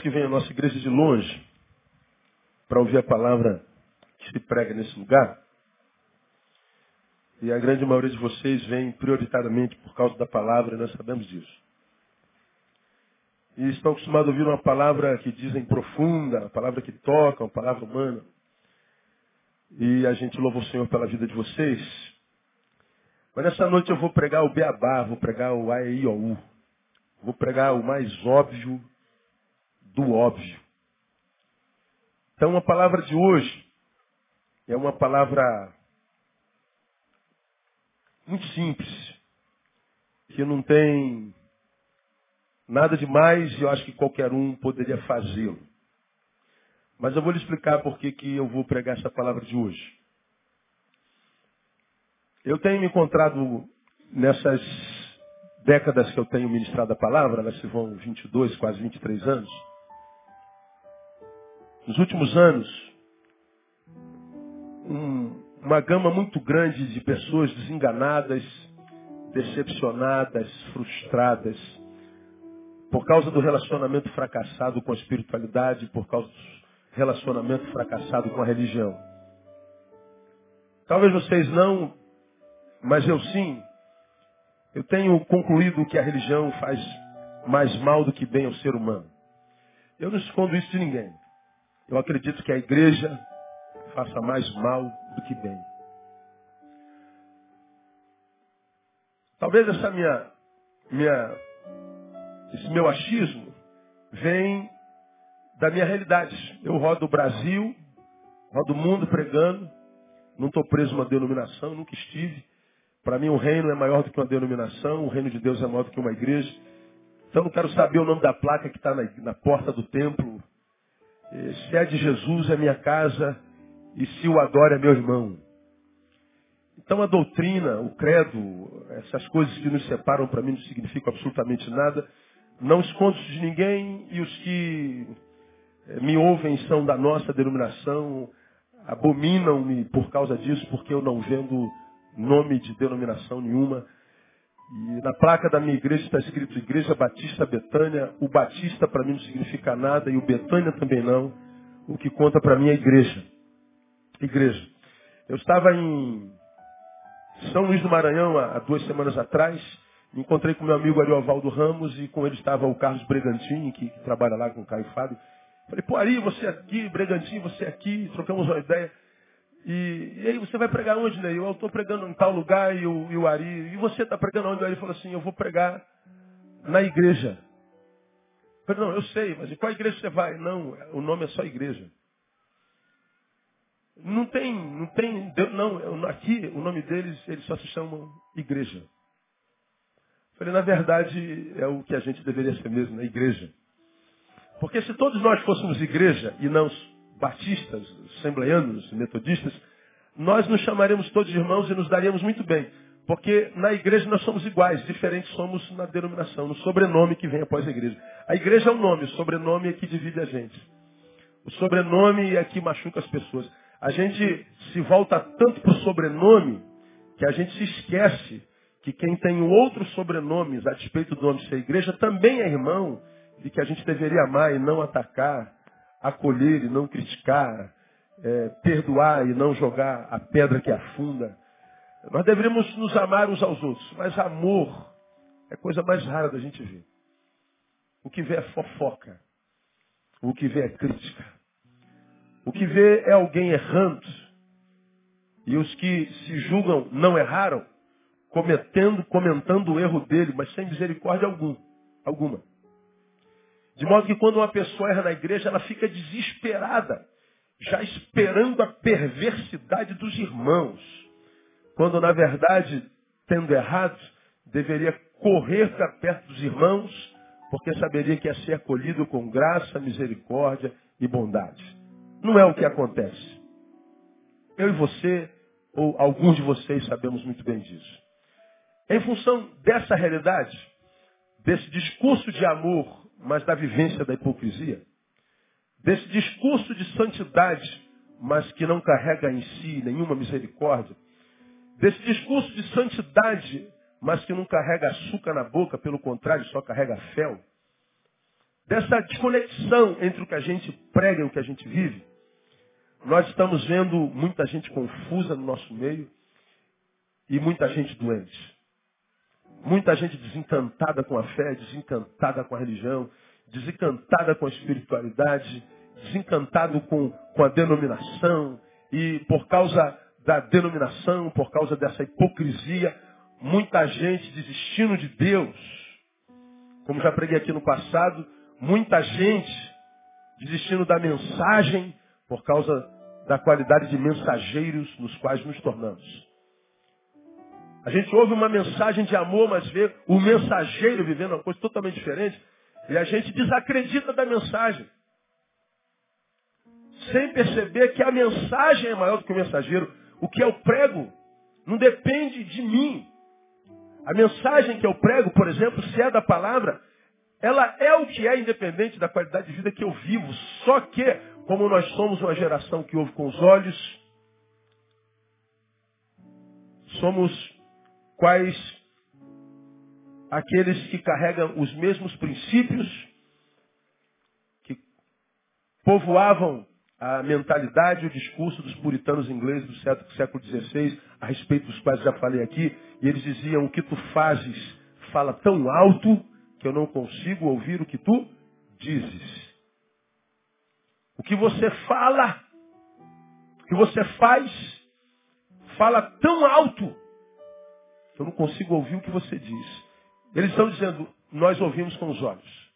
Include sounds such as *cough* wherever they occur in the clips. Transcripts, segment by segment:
pessoas que vêm à nossa igreja de longe para ouvir a palavra que se prega nesse lugar. E a grande maioria de vocês vem prioritariamente por causa da palavra, e nós sabemos disso. E estão acostumados a ouvir uma palavra que dizem profunda, uma palavra que toca, uma palavra humana. E a gente louva o Senhor pela vida de vocês. Mas nessa noite eu vou pregar o beabá, vou pregar o AEIOU. Vou pregar o mais óbvio do óbvio. Então a palavra de hoje é uma palavra muito simples, que não tem nada de mais e eu acho que qualquer um poderia fazê-lo. Mas eu vou lhe explicar por que, que eu vou pregar essa palavra de hoje. Eu tenho me encontrado nessas décadas que eu tenho ministrado a palavra, elas se vão 22, quase 23 anos. Nos últimos anos, um, uma gama muito grande de pessoas desenganadas, decepcionadas, frustradas, por causa do relacionamento fracassado com a espiritualidade, por causa do relacionamento fracassado com a religião. Talvez vocês não, mas eu sim. Eu tenho concluído que a religião faz mais mal do que bem ao ser humano. Eu não escondo isso de ninguém. Eu acredito que a igreja faça mais mal do que bem. Talvez essa minha, minha, esse meu achismo vem da minha realidade. Eu rodo o Brasil, rodo o mundo pregando, não estou preso a uma denominação, nunca estive. Para mim o reino é maior do que uma denominação, o reino de Deus é maior do que uma igreja. Então não quero saber o nome da placa que está na, na porta do templo. Se é de Jesus, é minha casa, e se o adora é meu irmão. Então a doutrina, o credo, essas coisas que nos separam para mim não significam absolutamente nada. Não escondo de ninguém e os que eh, me ouvem são da nossa denominação, abominam-me por causa disso, porque eu não vendo nome de denominação nenhuma. E na placa da minha igreja está escrito Igreja Batista Betânia. O Batista para mim não significa nada e o Betânia também não. O que conta para mim é igreja igreja. Eu estava em São Luís do Maranhão há duas semanas atrás, me encontrei com meu amigo Ariovaldo Ramos e com ele estava o Carlos Bregantini, que, que trabalha lá com o Caio Fábio. Falei, pô, Ari, você aqui, Bregantini, você aqui, trocamos uma ideia. E, e aí, você vai pregar onde, né? Eu estou pregando em tal lugar e o, e o Ari, e você está pregando onde? O Ari falou assim, eu vou pregar na igreja. Eu falei, não, eu sei, mas em qual igreja você vai? Não, o nome é só igreja. Não tem, não tem, não, aqui o nome deles, eles só se chamam igreja. Falei, na verdade, é o que a gente deveria ser mesmo, na igreja. Porque se todos nós fôssemos igreja e não batistas, assembleianos, metodistas, nós nos chamaremos todos irmãos e nos daríamos muito bem. Porque na igreja nós somos iguais, diferentes somos na denominação, no sobrenome que vem após a igreja. A igreja é um nome, o sobrenome é que divide a gente. O sobrenome é que machuca as pessoas. A gente se volta tanto para o sobrenome que a gente se esquece que quem tem outros sobrenomes a despeito do nome ser igreja também é irmão e que a gente deveria amar e não atacar, acolher e não criticar, é, perdoar e não jogar a pedra que afunda. Nós deveríamos nos amar uns aos outros, mas amor é coisa mais rara da gente ver. O que vê é fofoca, o que vê é crítica. O que vê é alguém errando. E os que se julgam não erraram, cometendo, comentando o erro dele, mas sem misericórdia algum, alguma. De modo que quando uma pessoa erra na igreja, ela fica desesperada, já esperando a perversidade dos irmãos. Quando, na verdade, tendo errado, deveria correr para perto dos irmãos, porque saberia que ia ser acolhido com graça, misericórdia e bondade. Não é o que acontece. Eu e você, ou alguns de vocês, sabemos muito bem disso. Em função dessa realidade, desse discurso de amor, mas da vivência da hipocrisia, desse discurso de santidade, mas que não carrega em si nenhuma misericórdia, desse discurso de santidade, mas que não carrega açúcar na boca, pelo contrário, só carrega fel, dessa desconexão entre o que a gente prega e o que a gente vive, nós estamos vendo muita gente confusa no nosso meio e muita gente doente. Muita gente desencantada com a fé, desencantada com a religião, desencantada com a espiritualidade, desencantado com, com a denominação. E por causa da denominação, por causa dessa hipocrisia, muita gente desistindo de Deus. Como já preguei aqui no passado, muita gente desistindo da mensagem por causa da qualidade de mensageiros nos quais nos tornamos. A gente ouve uma mensagem de amor, mas vê o mensageiro vivendo uma coisa totalmente diferente, e a gente desacredita da mensagem. Sem perceber que a mensagem é maior do que o mensageiro. O que eu prego não depende de mim. A mensagem que eu prego, por exemplo, se é da palavra, ela é o que é independente da qualidade de vida que eu vivo. Só que, como nós somos uma geração que ouve com os olhos, somos quais aqueles que carregam os mesmos princípios que povoavam a mentalidade e o discurso dos puritanos ingleses do século XVI, a respeito dos quais já falei aqui, e eles diziam, o que tu fazes fala tão alto que eu não consigo ouvir o que tu dizes. O que você fala, o que você faz, fala tão alto eu não consigo ouvir o que você diz. Eles estão dizendo, nós ouvimos com os olhos.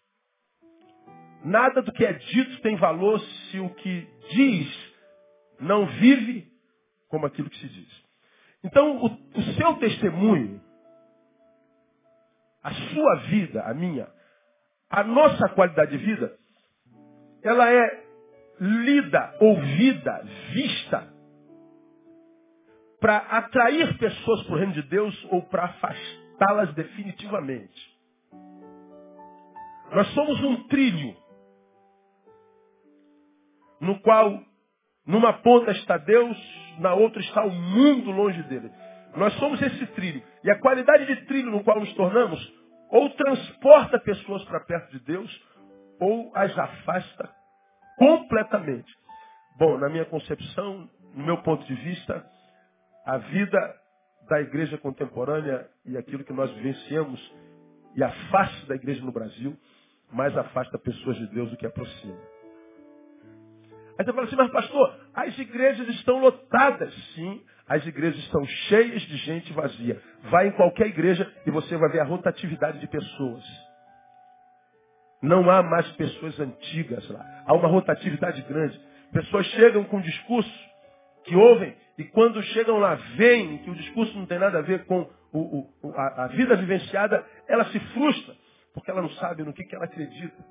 Nada do que é dito tem valor se o que diz não vive como aquilo que se diz. Então, o, o seu testemunho, a sua vida, a minha, a nossa qualidade de vida, ela é lida, ouvida, vista, para atrair pessoas para o reino de Deus ou para afastá-las definitivamente. Nós somos um trilho no qual numa ponta está Deus, na outra está o mundo longe dele. Nós somos esse trilho. E a qualidade de trilho no qual nos tornamos, ou transporta pessoas para perto de Deus, ou as afasta completamente. Bom, na minha concepção, no meu ponto de vista, a vida da igreja contemporânea e aquilo que nós vivenciamos e a face da igreja no Brasil, mais afasta pessoas de Deus do que aproxima. Aí você fala assim, mas pastor, as igrejas estão lotadas. Sim, as igrejas estão cheias de gente vazia. Vai em qualquer igreja e você vai ver a rotatividade de pessoas. Não há mais pessoas antigas lá. Há uma rotatividade grande. Pessoas chegam com discurso que ouvem e quando chegam lá veem que o discurso não tem nada a ver com o, o, a, a, vida vivenciada, ela se frustra, porque ela não sabe no que, que ela acredita.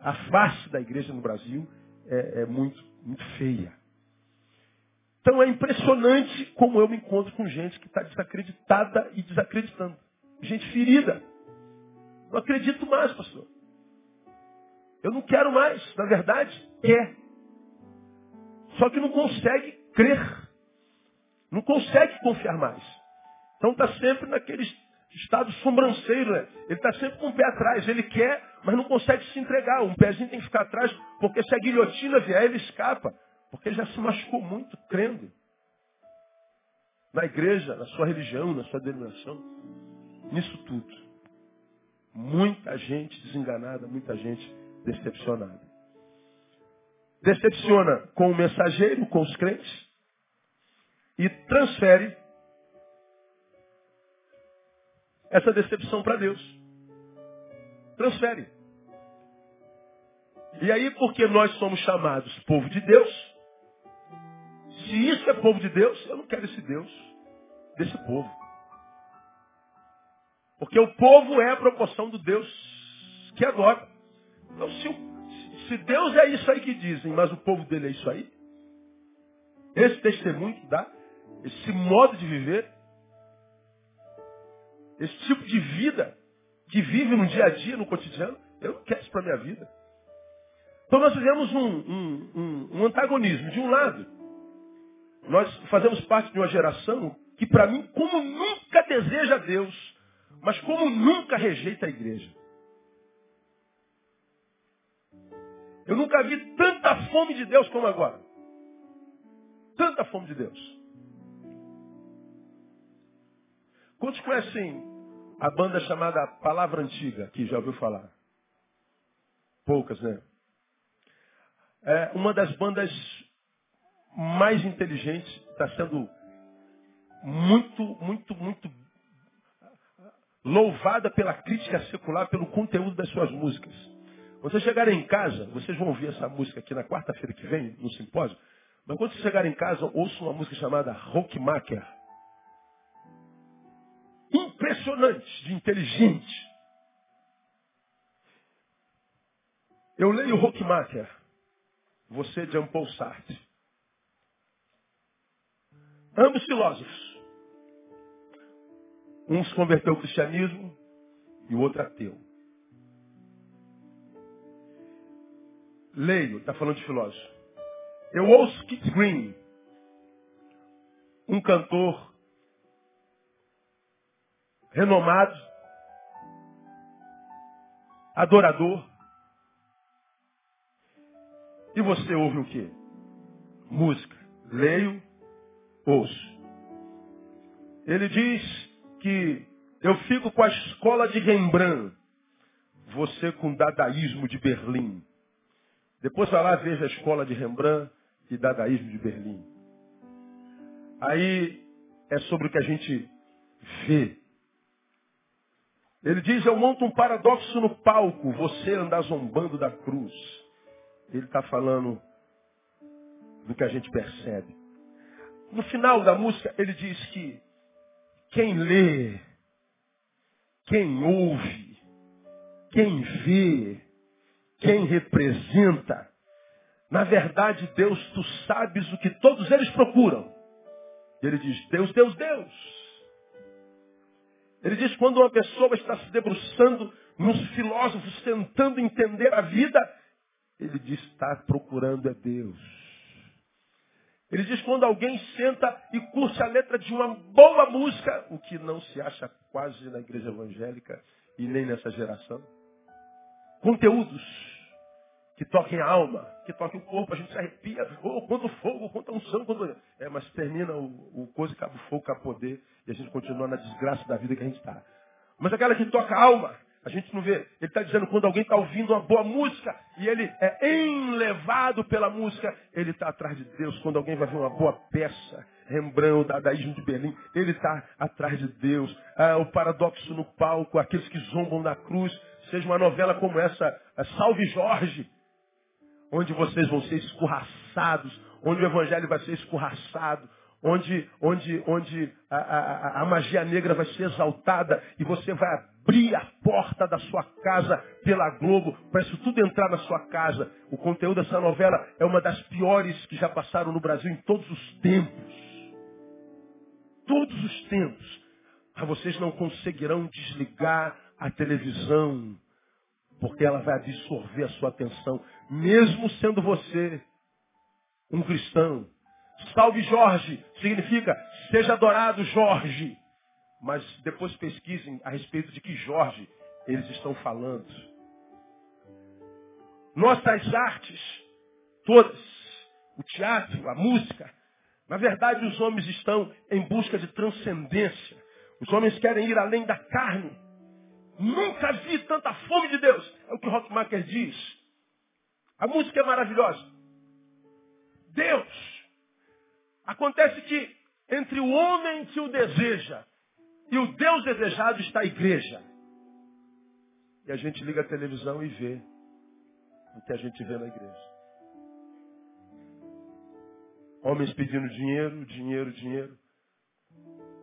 A face da igreja no Brasil é, é muito, muito feia. Então é impressionante como eu me encontro com gente que está desacreditada e desacreditando. Gente ferida. Não acredito mais, pastor. Eu não quero mais. Na verdade, quer. Só que não consegue crer. Não consegue confiar mais. Então está sempre naquele estado sobranceiro. Né? Ele está sempre com o pé atrás. Ele quer, mas não consegue se entregar. Um pezinho tem que ficar atrás, porque se a guilhotina vier, ele escapa. Porque ele já se machucou muito crendo. Na igreja, na sua religião, na sua denominação. Nisso tudo. Muita gente desenganada, muita gente decepcionada. Decepciona com o mensageiro, com os crentes, e transfere essa decepção para Deus. Transfere. E aí, porque nós somos chamados povo de Deus, se isso é povo de Deus, eu não quero esse Deus desse povo. Porque o povo é a proporção do Deus que adora. Então, se, se Deus é isso aí que dizem, mas o povo dele é isso aí, esse testemunho que dá, esse modo de viver, esse tipo de vida que vive no dia a dia, no cotidiano, eu não quero isso para a minha vida. Então nós fizemos um, um, um, um antagonismo. De um lado, nós fazemos parte de uma geração que, para mim, como nunca deseja Deus, mas como nunca rejeita a igreja. Eu nunca vi tanta fome de Deus como agora. Tanta fome de Deus. Quantos conhecem a banda chamada Palavra Antiga, que já ouviu falar? Poucas, né? É uma das bandas mais inteligentes, está sendo muito, muito, muito louvada pela crítica secular, pelo conteúdo das suas músicas. Quando vocês chegarem em casa, vocês vão ouvir essa música aqui na quarta-feira que vem, no simpósio, mas quando vocês chegarem em casa, ouçam uma música chamada Rockmaker impressionante, de inteligente. Eu leio Rockmacher, você Jean Paul Sartre. Ambos filósofos. Um se converteu ao cristianismo e o outro ateu. Leio, está falando de filósofo. Eu ouço Kit Green, um cantor renomado, adorador. E você ouve o quê? Música. Leio, ouço. Ele diz que eu fico com a escola de Rembrandt, você com o dadaísmo de Berlim. Depois vai lá, veja a escola de Rembrandt e dadaísmo de Berlim. Aí é sobre o que a gente vê ele diz, eu monto um paradoxo no palco, você andar zombando da cruz. Ele está falando do que a gente percebe. No final da música, ele diz que quem lê, quem ouve, quem vê, quem representa, na verdade, Deus, tu sabes o que todos eles procuram. Ele diz, Deus, Deus, Deus. Ele diz quando uma pessoa está se debruçando nos filósofos tentando entender a vida, ele diz está procurando é Deus. Ele diz quando alguém senta e curte a letra de uma boa música, o que não se acha quase na igreja evangélica e nem nessa geração. Conteúdos que toquem a alma, que toquem o corpo, a gente se arrepia, ou quando o fogo, quando a unção, quando... É, mas termina o, o coisa, acaba o fogo, acaba o poder, e a gente continua na desgraça da vida que a gente está. Mas aquela que toca a alma, a gente não vê. Ele está dizendo quando alguém está ouvindo uma boa música e ele é enlevado pela música, ele está atrás de Deus. Quando alguém vai ver uma boa peça, Rembrandt, Dadaísmo de Berlim, ele está atrás de Deus. Ah, o paradoxo no palco, aqueles que zombam da cruz, seja uma novela como essa, Salve Jorge, onde vocês vão ser escorraçados, onde o evangelho vai ser escorraçado, onde, onde, onde a, a, a, magia negra vai ser exaltada e você vai abrir a porta da sua casa pela Globo para isso tudo entrar na sua casa. O conteúdo dessa novela é uma das piores que já passaram no Brasil em todos os tempos. Todos os tempos. Mas vocês não conseguirão desligar a televisão porque ela vai absorver a sua atenção, mesmo sendo você um cristão. Salve Jorge significa seja adorado Jorge. Mas depois pesquisem a respeito de que Jorge eles estão falando. Nossas artes, todas, o teatro, a música, na verdade os homens estão em busca de transcendência. Os homens querem ir além da carne. Nunca vi tanta fome de Deus. É o que Rockmaker diz. A música é maravilhosa. Deus. Acontece que entre o homem que o deseja e o Deus desejado está a igreja. E a gente liga a televisão e vê o que a gente vê na igreja. Homens pedindo dinheiro, dinheiro, dinheiro.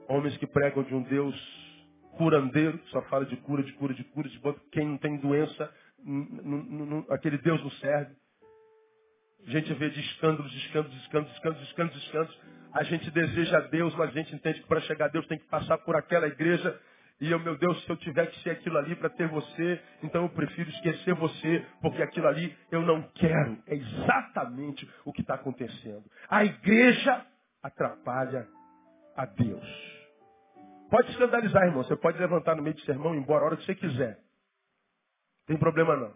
Homens que pregam de um Deus curandeiro, só fala de cura, de cura, de cura, de cura. Quem não tem doença, aquele Deus não serve. A gente vê de escândalos, escândalos, escândalos, escândalos, escândalos, escândalos. A gente deseja Deus, mas a gente entende que para chegar a Deus tem que passar por aquela igreja. E eu, meu Deus, se eu tiver que ser aquilo ali para ter você, então eu prefiro esquecer você, porque aquilo ali eu não quero. É exatamente o que está acontecendo. A igreja atrapalha a Deus. Pode escandalizar, irmão. Você pode levantar no meio de sermão e ir embora a hora que você quiser. Não tem problema não.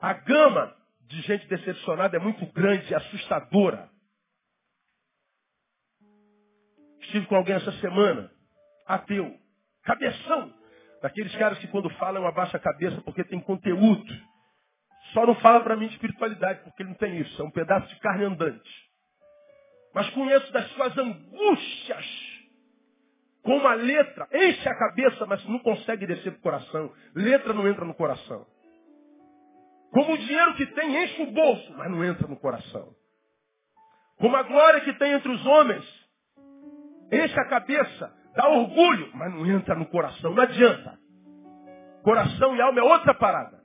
A gama de gente decepcionada é muito grande e assustadora. Estive com alguém essa semana, ateu, cabeção, daqueles caras que quando falam abaixa a cabeça porque tem conteúdo. Só não fala para mim de espiritualidade, porque ele não tem isso, é um pedaço de carne andante. Mas conheço das suas angústias, com uma letra, enche a cabeça, mas não consegue descer para o coração. Letra não entra no coração. Como o dinheiro que tem enche o bolso, mas não entra no coração. Como a glória que tem entre os homens, enche a cabeça, dá orgulho, mas não entra no coração, não adianta. Coração e alma é outra parada.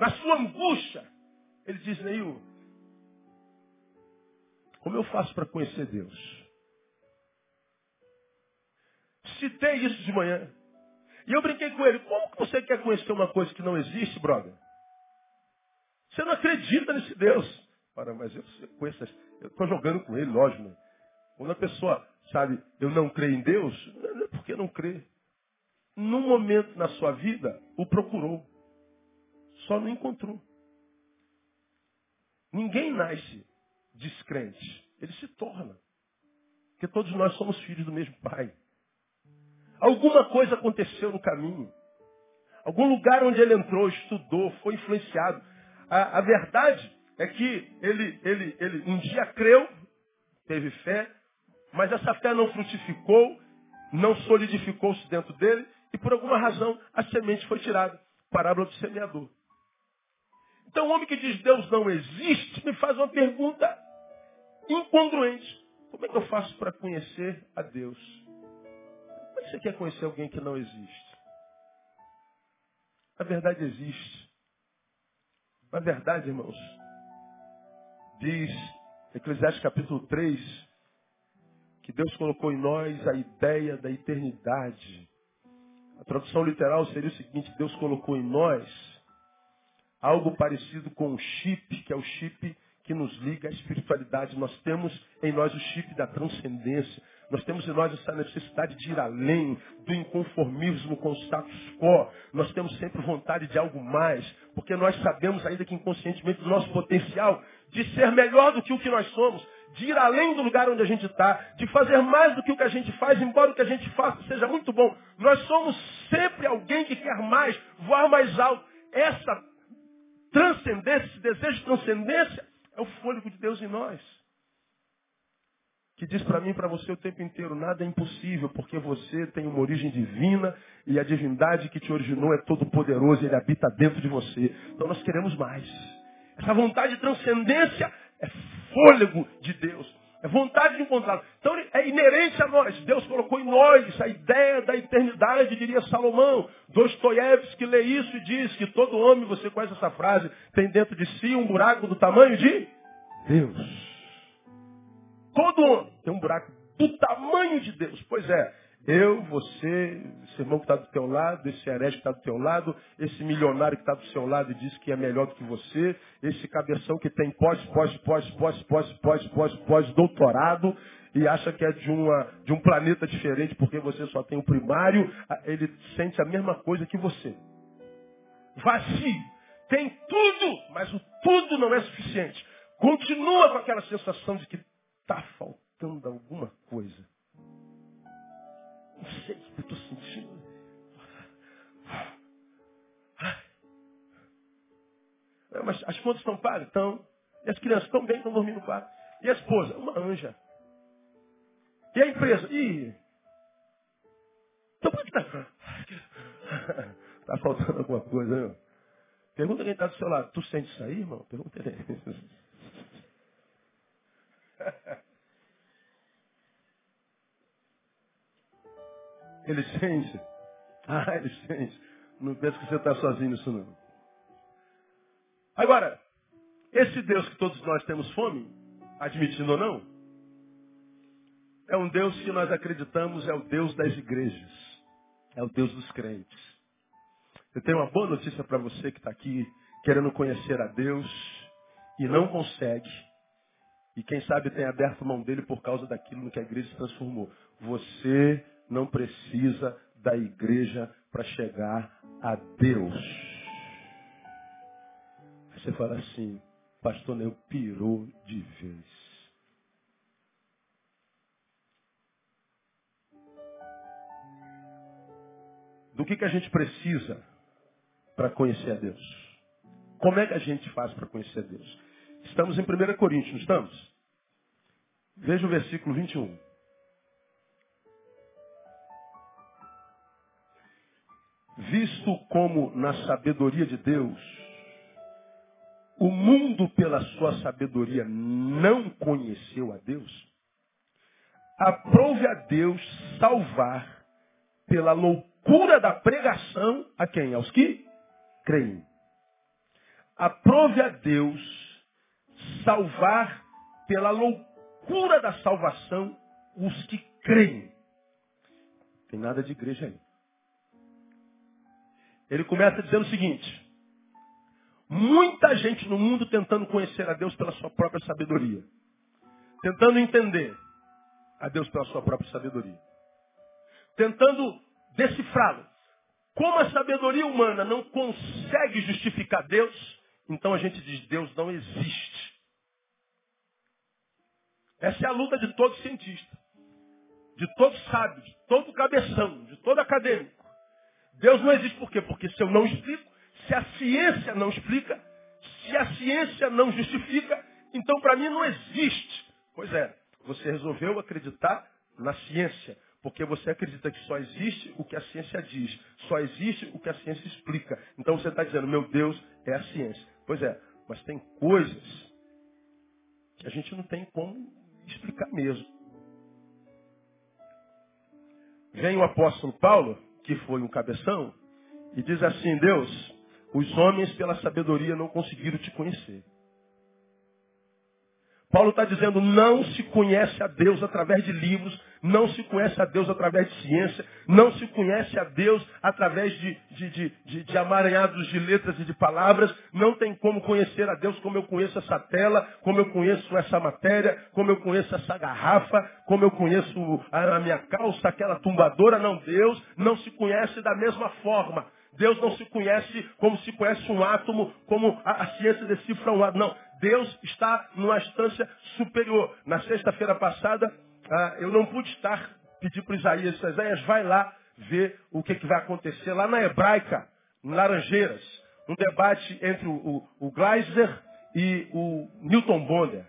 Na sua angústia, ele diz, Neil, como eu faço para conhecer Deus? Citei isso de manhã. E eu brinquei com ele, como que você quer conhecer uma coisa que não existe, brother? Você não acredita nesse Deus. Ora, mas eu conheço, eu estou jogando com ele, lógico. Né? Quando a pessoa, sabe, eu não creio em Deus, não é porque não crê. Num momento na sua vida, o procurou. Só não encontrou. Ninguém nasce descrente. Ele se torna. Porque todos nós somos filhos do mesmo pai. Alguma coisa aconteceu no caminho. Algum lugar onde ele entrou, estudou, foi influenciado. A, a verdade é que ele, ele, ele um dia creu, teve fé, mas essa fé não frutificou, não solidificou-se dentro dele, e por alguma razão a semente foi tirada. Parábola do semeador. Então o homem que diz Deus não existe me faz uma pergunta incongruente. Como é que eu faço para conhecer a Deus? Como é que você quer conhecer alguém que não existe? A verdade existe. Na verdade, irmãos, diz Eclesiastes capítulo 3, que Deus colocou em nós a ideia da eternidade. A tradução literal seria o seguinte, Deus colocou em nós algo parecido com um chip, que é o chip que nos liga à espiritualidade. Nós temos em nós o chip da transcendência. Nós temos em nós essa necessidade de ir além do inconformismo com o status quo. Nós temos sempre vontade de algo mais, porque nós sabemos, ainda que inconscientemente, do nosso potencial de ser melhor do que o que nós somos, de ir além do lugar onde a gente está, de fazer mais do que o que a gente faz, embora o que a gente faça seja muito bom. Nós somos sempre alguém que quer mais, voar mais alto. Essa transcendência, esse desejo de transcendência, é o fôlego de Deus em nós que diz para mim e para você o tempo inteiro, nada é impossível, porque você tem uma origem divina e a divindade que te originou é todo poderoso, ele habita dentro de você. Então nós queremos mais. Essa vontade de transcendência é fôlego de Deus. É vontade de encontrá-lo. Então é inerente a nós. Deus colocou em nós a ideia da eternidade, diria Salomão. Dostoiévski lê isso e diz que todo homem, você conhece essa frase, tem dentro de si um buraco do tamanho de Deus. Todo homem tem um buraco do tamanho de Deus. Pois é, eu, você, esse irmão que está do teu lado, esse herege que está do teu lado, esse milionário que está do seu lado e diz que é melhor do que você, esse cabeção que tem pós, pós, pós, pós, pós, pós, pós, pós doutorado e acha que é de, uma, de um planeta diferente porque você só tem o primário, ele sente a mesma coisa que você. Vaci, tem tudo, mas o tudo não é suficiente. Continua com aquela sensação de que está faltando alguma coisa. Não sei o que eu estou sentindo. Mas as contas estão pagas? Estão. E as crianças estão bem, estão dormindo no quarto. E a esposa? Uma anja. E a empresa? Ih. Então por que está? Está faltando alguma coisa, meu. Pergunta quem está do seu lado. Tu sente isso aí, irmão? Pergunta ele. *laughs* Ele sente. Ah, *laughs* ele sente. Não pensa que você está sozinho nisso não. Agora, esse Deus que todos nós temos fome, admitindo ou não, é um Deus que nós acreditamos é o Deus das igrejas. É o Deus dos crentes. Eu tenho uma boa notícia para você que está aqui querendo conhecer a Deus e não consegue. E quem sabe tem aberto mão dele por causa daquilo no que a igreja se transformou. Você não precisa da igreja para chegar a Deus. Você fala assim, pastor Neu pirou de vez. Do que, que a gente precisa para conhecer a Deus? Como é que a gente faz para conhecer a Deus? Estamos em 1 Coríntios, estamos? Veja o versículo 21. Visto como na sabedoria de Deus, o mundo pela sua sabedoria não conheceu a Deus, aprove a Deus salvar pela loucura da pregação a quem? Aos que creem. Aprove a Deus salvar pela loucura da salvação os que creem. Tem nada de igreja aí. Ele começa dizendo o seguinte: muita gente no mundo tentando conhecer a Deus pela sua própria sabedoria, tentando entender a Deus pela sua própria sabedoria, tentando decifrá-lo. Como a sabedoria humana não consegue justificar Deus, então a gente diz Deus não existe. Essa é a luta de todo cientista, de todo sábio, de todo cabeção, de todo acadêmico. Deus não existe por quê? Porque se eu não explico, se a ciência não explica, se a ciência não justifica, então para mim não existe. Pois é, você resolveu acreditar na ciência, porque você acredita que só existe o que a ciência diz, só existe o que a ciência explica. Então você está dizendo, meu Deus é a ciência. Pois é, mas tem coisas que a gente não tem como explicar mesmo. Vem o apóstolo Paulo que foi um cabeção, e diz assim, Deus, os homens pela sabedoria não conseguiram te conhecer. Paulo está dizendo, não se conhece a Deus através de livros, não se conhece a Deus através de ciência, não se conhece a Deus através de, de, de, de, amaranhados de letras e de palavras, não tem como conhecer a Deus como eu conheço essa tela, como eu conheço essa matéria, como eu conheço essa garrafa, como eu conheço a, a minha calça, aquela tumbadora, não, Deus não se conhece da mesma forma. Deus não se conhece como se conhece um átomo, como a, a ciência decifra um átomo. Não, Deus está numa instância superior. Na sexta-feira passada, ah, eu não pude estar, pedi para Isaías, Isaías, vai lá ver o que, que vai acontecer lá na Hebraica, em Laranjeiras. Um debate entre o, o, o Gleiser e o Newton Bonder.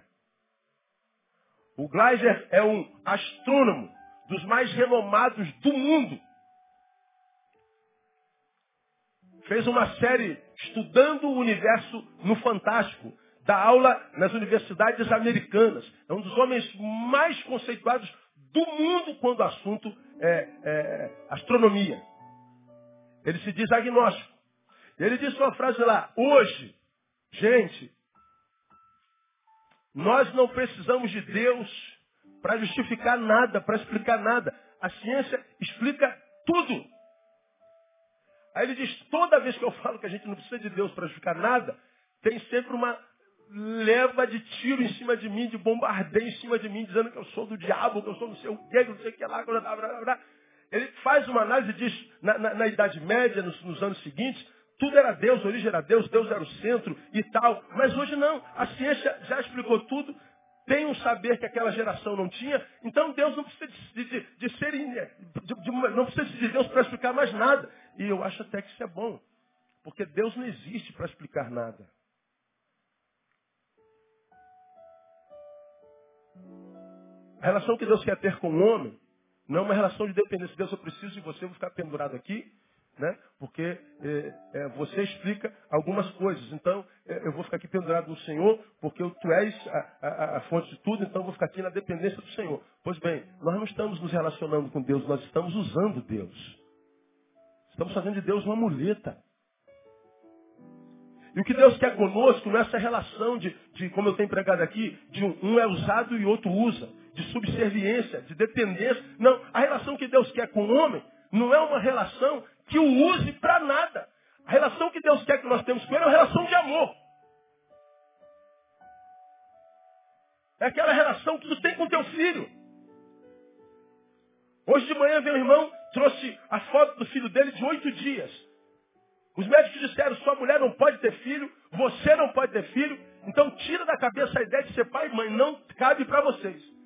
O Gleiser é um astrônomo dos mais renomados do mundo. Fez uma série estudando o universo no Fantástico dá aula nas universidades americanas. É um dos homens mais conceituados do mundo quando o assunto é, é astronomia. Ele se diz agnóstico. Ele disse uma frase lá, hoje, gente, nós não precisamos de Deus para justificar nada, para explicar nada. A ciência explica tudo. Aí ele diz, toda vez que eu falo que a gente não precisa de Deus para justificar nada, tem sempre uma leva de tiro em cima de mim, de bombardeio em cima de mim, dizendo que eu sou do diabo, que eu sou não sei o quê, que não sei o que lá, blá, blá, blá. Ele faz uma análise e diz, na, na, na Idade Média, nos, nos, anos seguintes, tudo era Deus, a origem era Deus, Deus era o centro e tal. Mas hoje não, a ciência já explicou tudo, tem um saber que aquela geração não tinha, então Deus não precisa de, de, de ser, de, não precisa de Deus para explicar mais nada. E eu acho até que isso é bom, porque Deus não existe para explicar nada. A relação que Deus quer ter com o homem não é uma relação de dependência. Deus, eu preciso de você, eu vou ficar pendurado aqui, né? Porque é, é, você explica algumas coisas. Então, é, eu vou ficar aqui pendurado no Senhor, porque tu és a, a, a, fonte de tudo, então eu vou ficar aqui na dependência do Senhor. Pois bem, nós não estamos nos relacionando com Deus, nós estamos usando Deus. Estamos fazendo de Deus uma muleta. E o que Deus quer conosco não é relação de, de como eu tenho pregado aqui, de um, um é usado e outro usa de subserviência, de dependência. Não, a relação que Deus quer com o homem não é uma relação que o use para nada. A relação que Deus quer que nós temos com ele é uma relação de amor. É aquela relação que tu tem com teu filho. Hoje de manhã um irmão, trouxe a foto do filho dele de oito dias. Os médicos disseram, sua mulher não pode ter filho, você não pode ter filho, então tira da cabeça a ideia de ser pai e mãe, não cabe para vocês.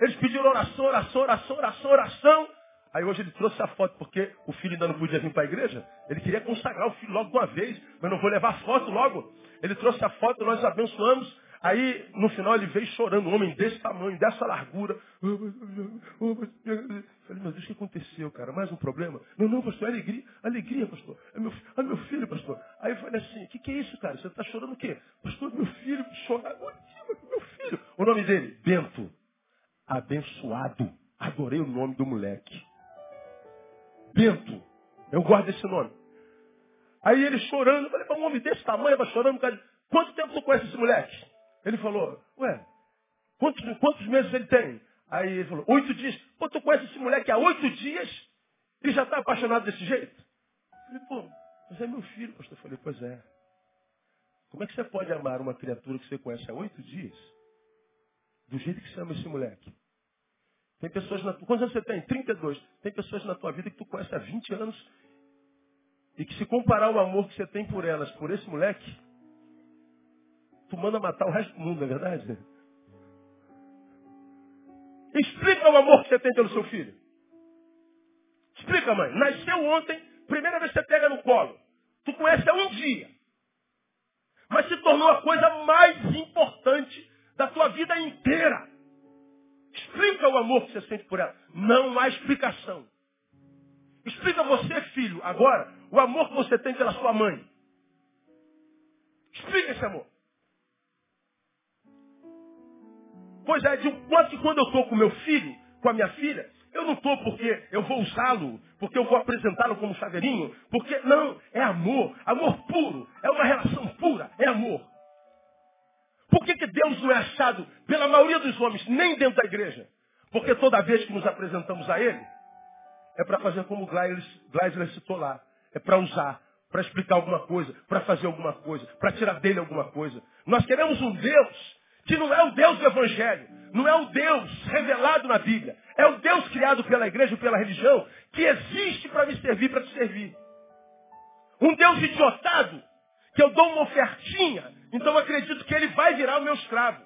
Eles pediram oração, oração, oração, oração, oração. Aí hoje ele trouxe a foto, porque o filho ainda não podia vir para a igreja. Ele queria consagrar o filho logo de uma vez, mas não vou levar a foto logo. Ele trouxe a foto, nós abençoamos. Aí, no final, ele veio chorando, um homem desse tamanho, dessa largura. Falei, meu Deus, o que aconteceu, cara? Mais um problema? Não, não, pastor, é alegria, alegria, pastor. É meu, é meu filho, pastor. Aí eu falei assim, o que, que é isso, cara? Você está chorando o quê? Pastor, meu filho, chorar. Meu filho. O nome dele, Bento. Abençoado. Adorei o nome do moleque. Bento. Eu guardo esse nome. Aí ele chorando, eu falei, um homem desse tamanho, vai chorando, cara. Quanto tempo tu conhece esse moleque? Ele falou, ué, quantos, quantos meses ele tem? Aí ele falou, oito dias. Pô, tu conhece esse moleque há oito dias e já está apaixonado desse jeito? Eu falei, pô, mas é meu filho, pastor. Eu falei, pois é. Como é que você pode amar uma criatura que você conhece há oito dias? Do jeito que você ama esse moleque. Tem pessoas na tua... Quantos anos você tem? 32. Tem pessoas na tua vida que tu conhece há 20 anos e que se comparar o amor que você tem por elas, por esse moleque, tu manda matar o resto do mundo, não é verdade? Explica o amor que você tem pelo seu filho. Explica, mãe. Nasceu ontem, primeira vez que você pega no colo. Tu conhece há um dia. Mas se tornou a coisa mais importante da tua vida inteira. Explica o amor que você sente por ela. Não há explicação. Explica você, filho, agora, o amor que você tem pela sua mãe. Explica esse amor. Pois é, de quanto que quando eu estou com meu filho, com a minha filha, eu não estou porque eu vou usá-lo, porque eu vou apresentá-lo como chaveirinho, porque não, é amor, amor puro, é uma relação pura, é amor. Por que, que Deus não é achado pela maioria dos homens, nem dentro da igreja? Porque toda vez que nos apresentamos a Ele, é para fazer como Gleisler citou lá. É para usar, para explicar alguma coisa, para fazer alguma coisa, para tirar dele alguma coisa. Nós queremos um Deus que não é o Deus do Evangelho, não é o Deus revelado na Bíblia, é o Deus criado pela igreja, pela religião, que existe para me servir, para te servir. Um Deus idiotado, que eu dou uma ofertinha, então acredito que ele vai virar o meu escravo.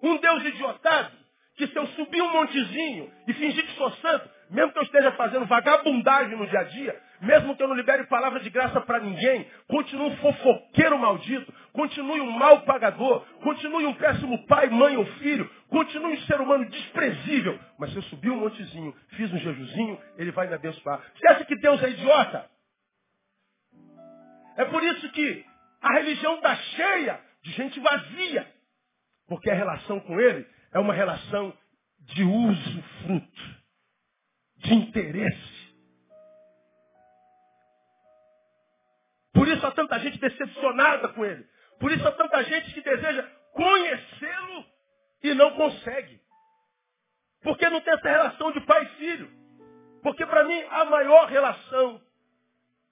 Um Deus idiotado, que se eu subir um montezinho e fingir que sou santo, mesmo que eu esteja fazendo vagabundagem no dia a dia, mesmo que eu não libere palavra de graça para ninguém, continue um fofoqueiro maldito, continue um mal pagador, continue um péssimo pai, mãe ou filho, continue um ser humano desprezível. Mas se eu subir um montezinho, fiz um jejuzinho, ele vai me abençoar. Você acha que Deus é idiota? É por isso que a religião está cheia de gente vazia. Porque a relação com ele é uma relação de uso fruto, de interesse. Por isso há tanta gente decepcionada com ele. Por isso há tanta gente que deseja conhecê-lo e não consegue. Porque não tem essa relação de pai e filho. Porque para mim a maior relação,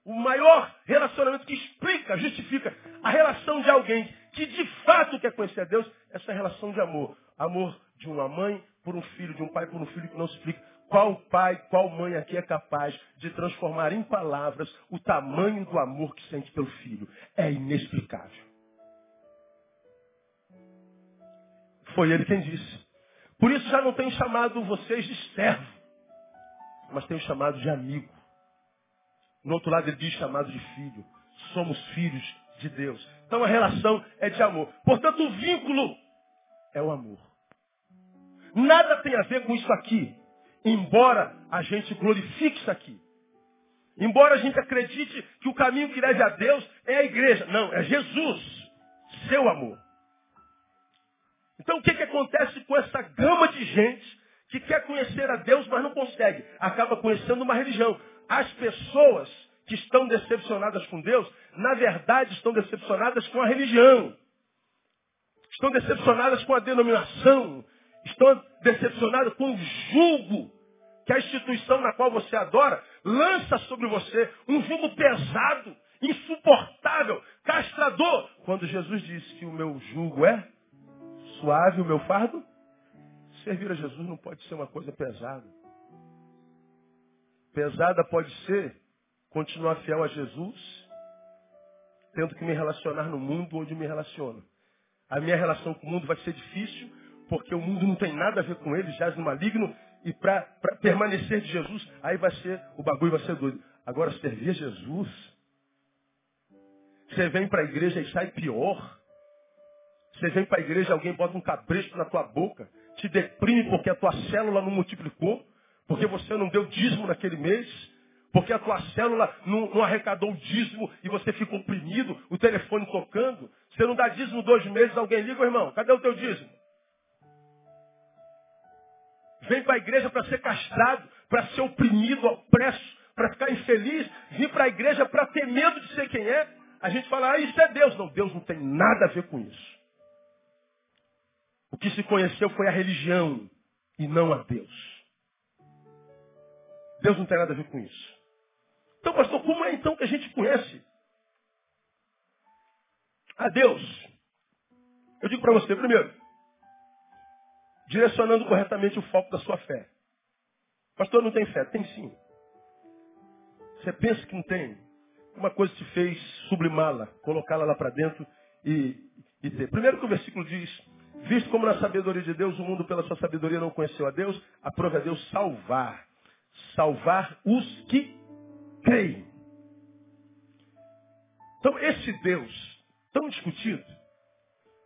o maior relacionamento que explica, justifica a relação de alguém que de fato quer conhecer a Deus, essa relação de amor. Amor de uma mãe por um filho, de um pai por um filho que não se explica. Qual pai, qual mãe aqui é capaz de transformar em palavras o tamanho do amor que sente pelo filho? É inexplicável. Foi ele quem disse. Por isso já não tenho chamado vocês de servo, mas tenho chamado de amigo. No outro lado ele diz chamado de filho. Somos filhos de Deus. Então a relação é de amor. Portanto, o vínculo é o amor. Nada tem a ver com isso aqui embora a gente glorifique isso aqui. Embora a gente acredite que o caminho que leva a Deus é a igreja. Não, é Jesus, seu amor. Então o que, que acontece com essa gama de gente que quer conhecer a Deus, mas não consegue? Acaba conhecendo uma religião. As pessoas que estão decepcionadas com Deus, na verdade estão decepcionadas com a religião. Estão decepcionadas com a denominação. Estão decepcionadas com o julgo que a instituição na qual você adora lança sobre você um jugo pesado, insuportável, castrador. Quando Jesus disse que o meu jugo é suave, o meu fardo, servir a Jesus não pode ser uma coisa pesada. Pesada pode ser continuar fiel a Jesus tendo que me relacionar no mundo onde me relaciono. A minha relação com o mundo vai ser difícil, porque o mundo não tem nada a ver com ele, jaz no maligno, e para permanecer de Jesus, aí vai ser, o bagulho vai ser doido. Agora, servir a Jesus, você vem para a igreja e sai pior. Você vem para a igreja, alguém bota um cabresto na tua boca, te deprime porque a tua célula não multiplicou, porque você não deu dízimo naquele mês, porque a tua célula não, não arrecadou o dízimo e você fica oprimido, o telefone tocando. Você não dá dízimo dois meses, alguém liga, irmão, cadê o teu dízimo? Vem para a igreja para ser castrado, para ser oprimido, opresso, para ficar infeliz. Vim para a igreja para ter medo de ser quem é. A gente fala, ah, isso é Deus. Não, Deus não tem nada a ver com isso. O que se conheceu foi a religião e não a Deus. Deus não tem nada a ver com isso. Então, pastor, como é então que a gente conhece a Deus? Eu digo para você, primeiro, direcionando corretamente o foco da sua fé. Pastor, não tem fé? Tem sim. Você pensa que não tem? Uma coisa te fez sublimá-la, colocá-la lá para dentro e, e ter. Primeiro que o versículo diz, visto como na sabedoria de Deus o mundo pela sua sabedoria não conheceu a Deus, aprove a Deus salvar. Salvar os que creem. Então esse Deus, tão discutido,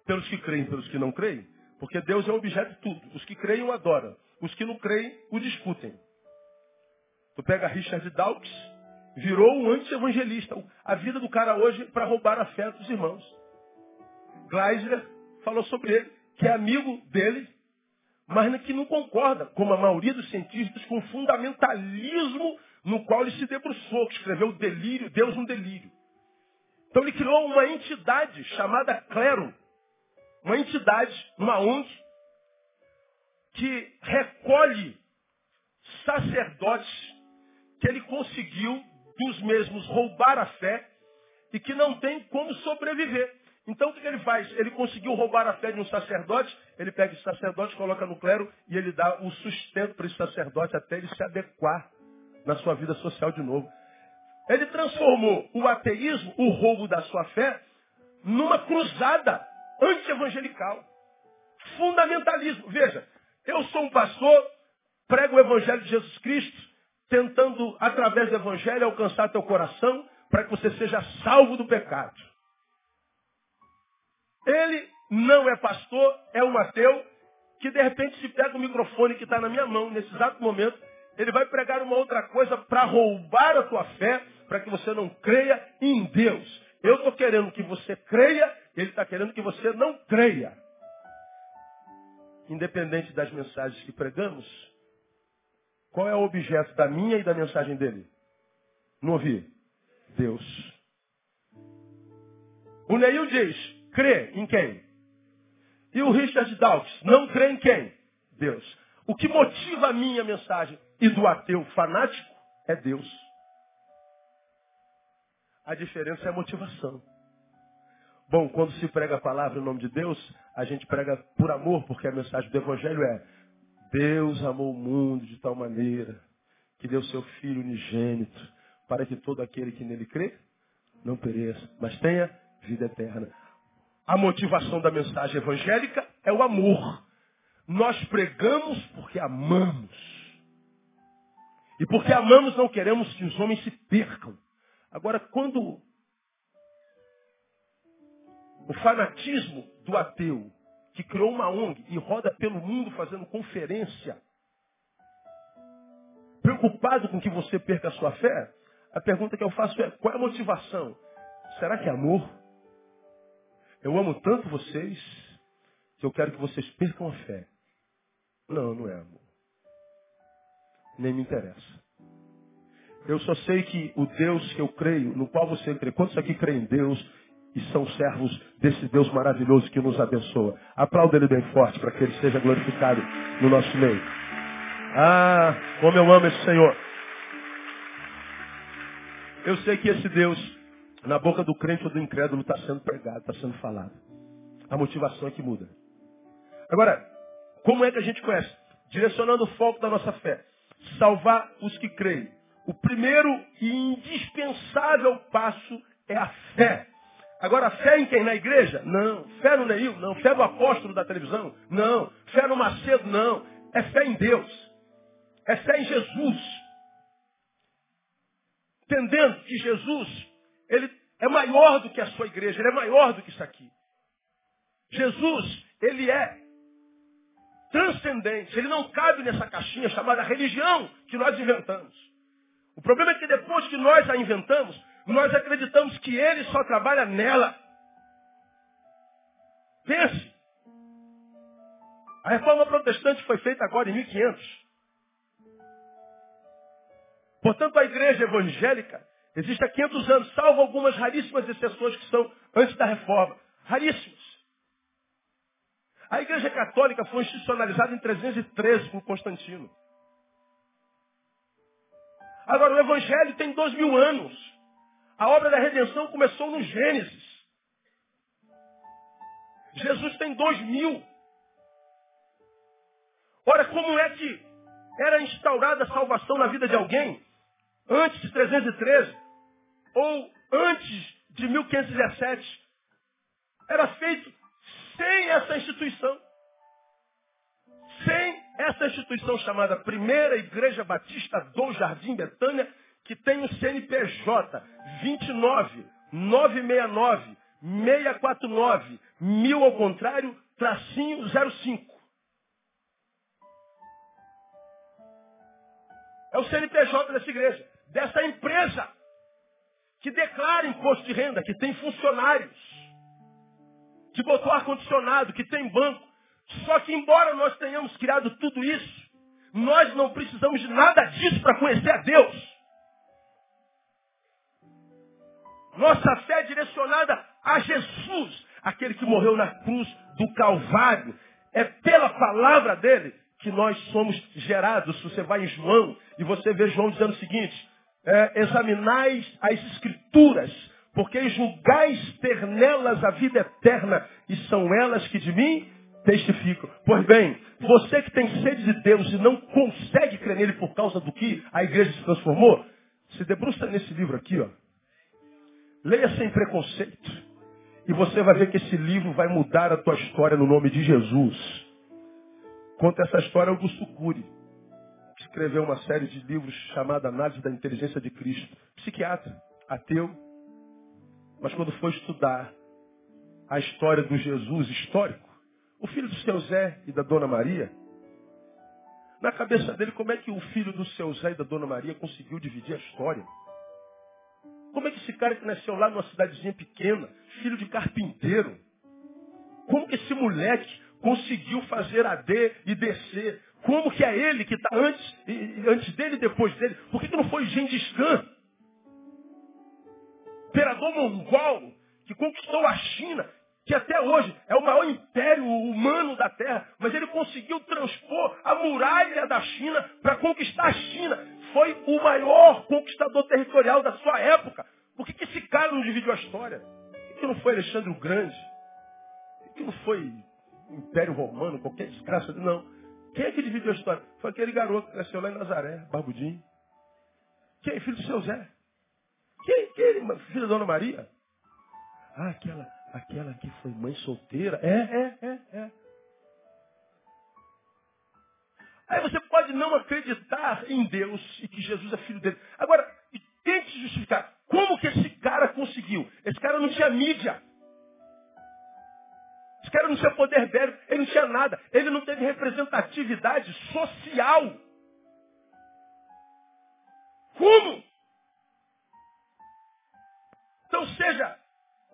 pelos que creem e pelos que não creem, porque Deus é o objeto de tudo. Os que creem o adoram. Os que não creem o discutem. Tu pega Richard Dawkins, virou um anti-evangelista. A vida do cara hoje para roubar a fé dos irmãos. Gleisler falou sobre ele, que é amigo dele, mas que não concorda, como a maioria dos cientistas, com o fundamentalismo no qual ele se debruçou, que escreveu o delírio, Deus no delírio. Então ele criou uma entidade chamada clero, uma entidade, uma ONG, que recolhe sacerdotes que ele conseguiu dos mesmos roubar a fé e que não tem como sobreviver. Então o que ele faz? Ele conseguiu roubar a fé de um sacerdote, ele pega esse sacerdote, coloca no clero e ele dá o sustento para esse sacerdote até ele se adequar na sua vida social de novo. Ele transformou o ateísmo, o roubo da sua fé, numa cruzada anti-evangelical. Fundamentalismo. Veja, eu sou um pastor, prego o evangelho de Jesus Cristo, tentando, através do evangelho, alcançar teu coração para que você seja salvo do pecado. Ele não é pastor, é um ateu, que de repente se pega o microfone que está na minha mão, nesse exato momento, ele vai pregar uma outra coisa para roubar a tua fé, para que você não creia em Deus. Eu estou querendo que você creia ele está querendo que você não creia. Independente das mensagens que pregamos, qual é o objeto da minha e da mensagem dele? Não ouvi? Deus. O Neil diz, crê em quem? E o Richard Dawkins, não crê em quem? Deus. O que motiva a minha mensagem e do ateu fanático é Deus. A diferença é a motivação. Bom, quando se prega a palavra em nome de Deus, a gente prega por amor, porque a mensagem do Evangelho é Deus amou o mundo de tal maneira que deu seu Filho unigênito para que todo aquele que nele crê não pereça, mas tenha vida eterna. A motivação da mensagem evangélica é o amor. Nós pregamos porque amamos. E porque amamos não queremos que os homens se percam. Agora, quando o fanatismo do ateu, que criou uma ONG e roda pelo mundo fazendo conferência, preocupado com que você perca a sua fé, a pergunta que eu faço é: qual é a motivação? Será que é amor? Eu amo tanto vocês que eu quero que vocês percam a fé. Não, não é amor. Nem me interessa. Eu só sei que o Deus que eu creio, no qual você crê, quantos aqui creem em Deus, e são servos desse Deus maravilhoso que nos abençoa. Aplauda ele bem forte para que ele seja glorificado no nosso meio. Ah, como eu amo esse Senhor. Eu sei que esse Deus, na boca do crente ou do incrédulo, está sendo pregado, está sendo falado. A motivação é que muda. Agora, como é que a gente conhece? Direcionando o foco da nossa fé. Salvar os que creem. O primeiro e indispensável passo é a fé. Agora, fé em quem? Na igreja? Não. Fé no Neil? Não. Fé no apóstolo da televisão? Não. Fé no Macedo? Não. É fé em Deus. É fé em Jesus. Entendendo que Jesus, ele é maior do que a sua igreja, ele é maior do que isso aqui. Jesus, ele é transcendente, ele não cabe nessa caixinha chamada religião que nós inventamos. O problema é que depois que nós a inventamos, nós acreditamos que ele só trabalha nela. Pense. A reforma protestante foi feita agora em 1500. Portanto, a igreja evangélica existe há 500 anos, salvo algumas raríssimas exceções que são antes da reforma. Raríssimas. A igreja católica foi institucionalizada em 313 por Constantino. Agora, o evangelho tem dois mil anos. A obra da redenção começou no Gênesis. Jesus tem dois mil. Ora, como é que era instaurada a salvação na vida de alguém antes de 313 ou antes de 1517? Era feito sem essa instituição. Sem essa instituição chamada Primeira Igreja Batista do Jardim Betânia, que tem o CNPJ 29 969 649 mil ao contrário, tracinho 05. É o CNPJ dessa igreja, dessa empresa que declara imposto de renda, que tem funcionários, que botou ar-condicionado, que tem banco. Só que embora nós tenhamos criado tudo isso, nós não precisamos de nada disso para conhecer a Deus. Nossa fé é direcionada a Jesus, aquele que morreu na cruz do Calvário. É pela palavra dele que nós somos gerados. Você vai em João e você vê João dizendo o seguinte: é, examinais as escrituras, porque julgais ter nelas a vida eterna, e são elas que de mim testificam. Pois bem, você que tem sede de Deus e não consegue crer nele por causa do que a igreja se transformou, se debruça nesse livro aqui, ó. Leia sem preconceito. E você vai ver que esse livro vai mudar a tua história no nome de Jesus. Conta essa história Augusto Cury, escreveu uma série de livros chamada Análise da Inteligência de Cristo. Psiquiatra, ateu, mas quando foi estudar a história do Jesus histórico, o filho do seu Zé e da Dona Maria, na cabeça dele, como é que o filho do seu Zé e da Dona Maria conseguiu dividir a história? Como é que esse cara que nasceu lá numa cidadezinha pequena, filho de carpinteiro, como que esse moleque conseguiu fazer a D e descer? Como que é ele que está antes, antes dele e depois dele? Por que, que não foi Gengis Khan? Imperador mongol, que conquistou a China, que até hoje é o maior império humano da Terra, mas ele conseguiu transpor a muralha da China para conquistar a China foi o maior conquistador territorial da sua época. Por que, que esse cara não dividiu a história? Por que, que não foi Alexandre o Grande? Por que, que não foi Império Romano, qualquer desgraça? Não. Quem é que dividiu a história? Foi aquele garoto que nasceu lá em Nazaré, Barbudinho. Quem? Filho do seu Zé. Quem? Quem? Filho da Dona Maria. Ah, aquela, aquela que foi mãe solteira. É, é, é, é. Aí você pode não acreditar em Deus e que Jesus é filho dele. Agora, tente justificar. Como que esse cara conseguiu? Esse cara não tinha mídia. Cara não tinha poder. Ele não tinha nada. Ele não teve representatividade social. Como? Então seja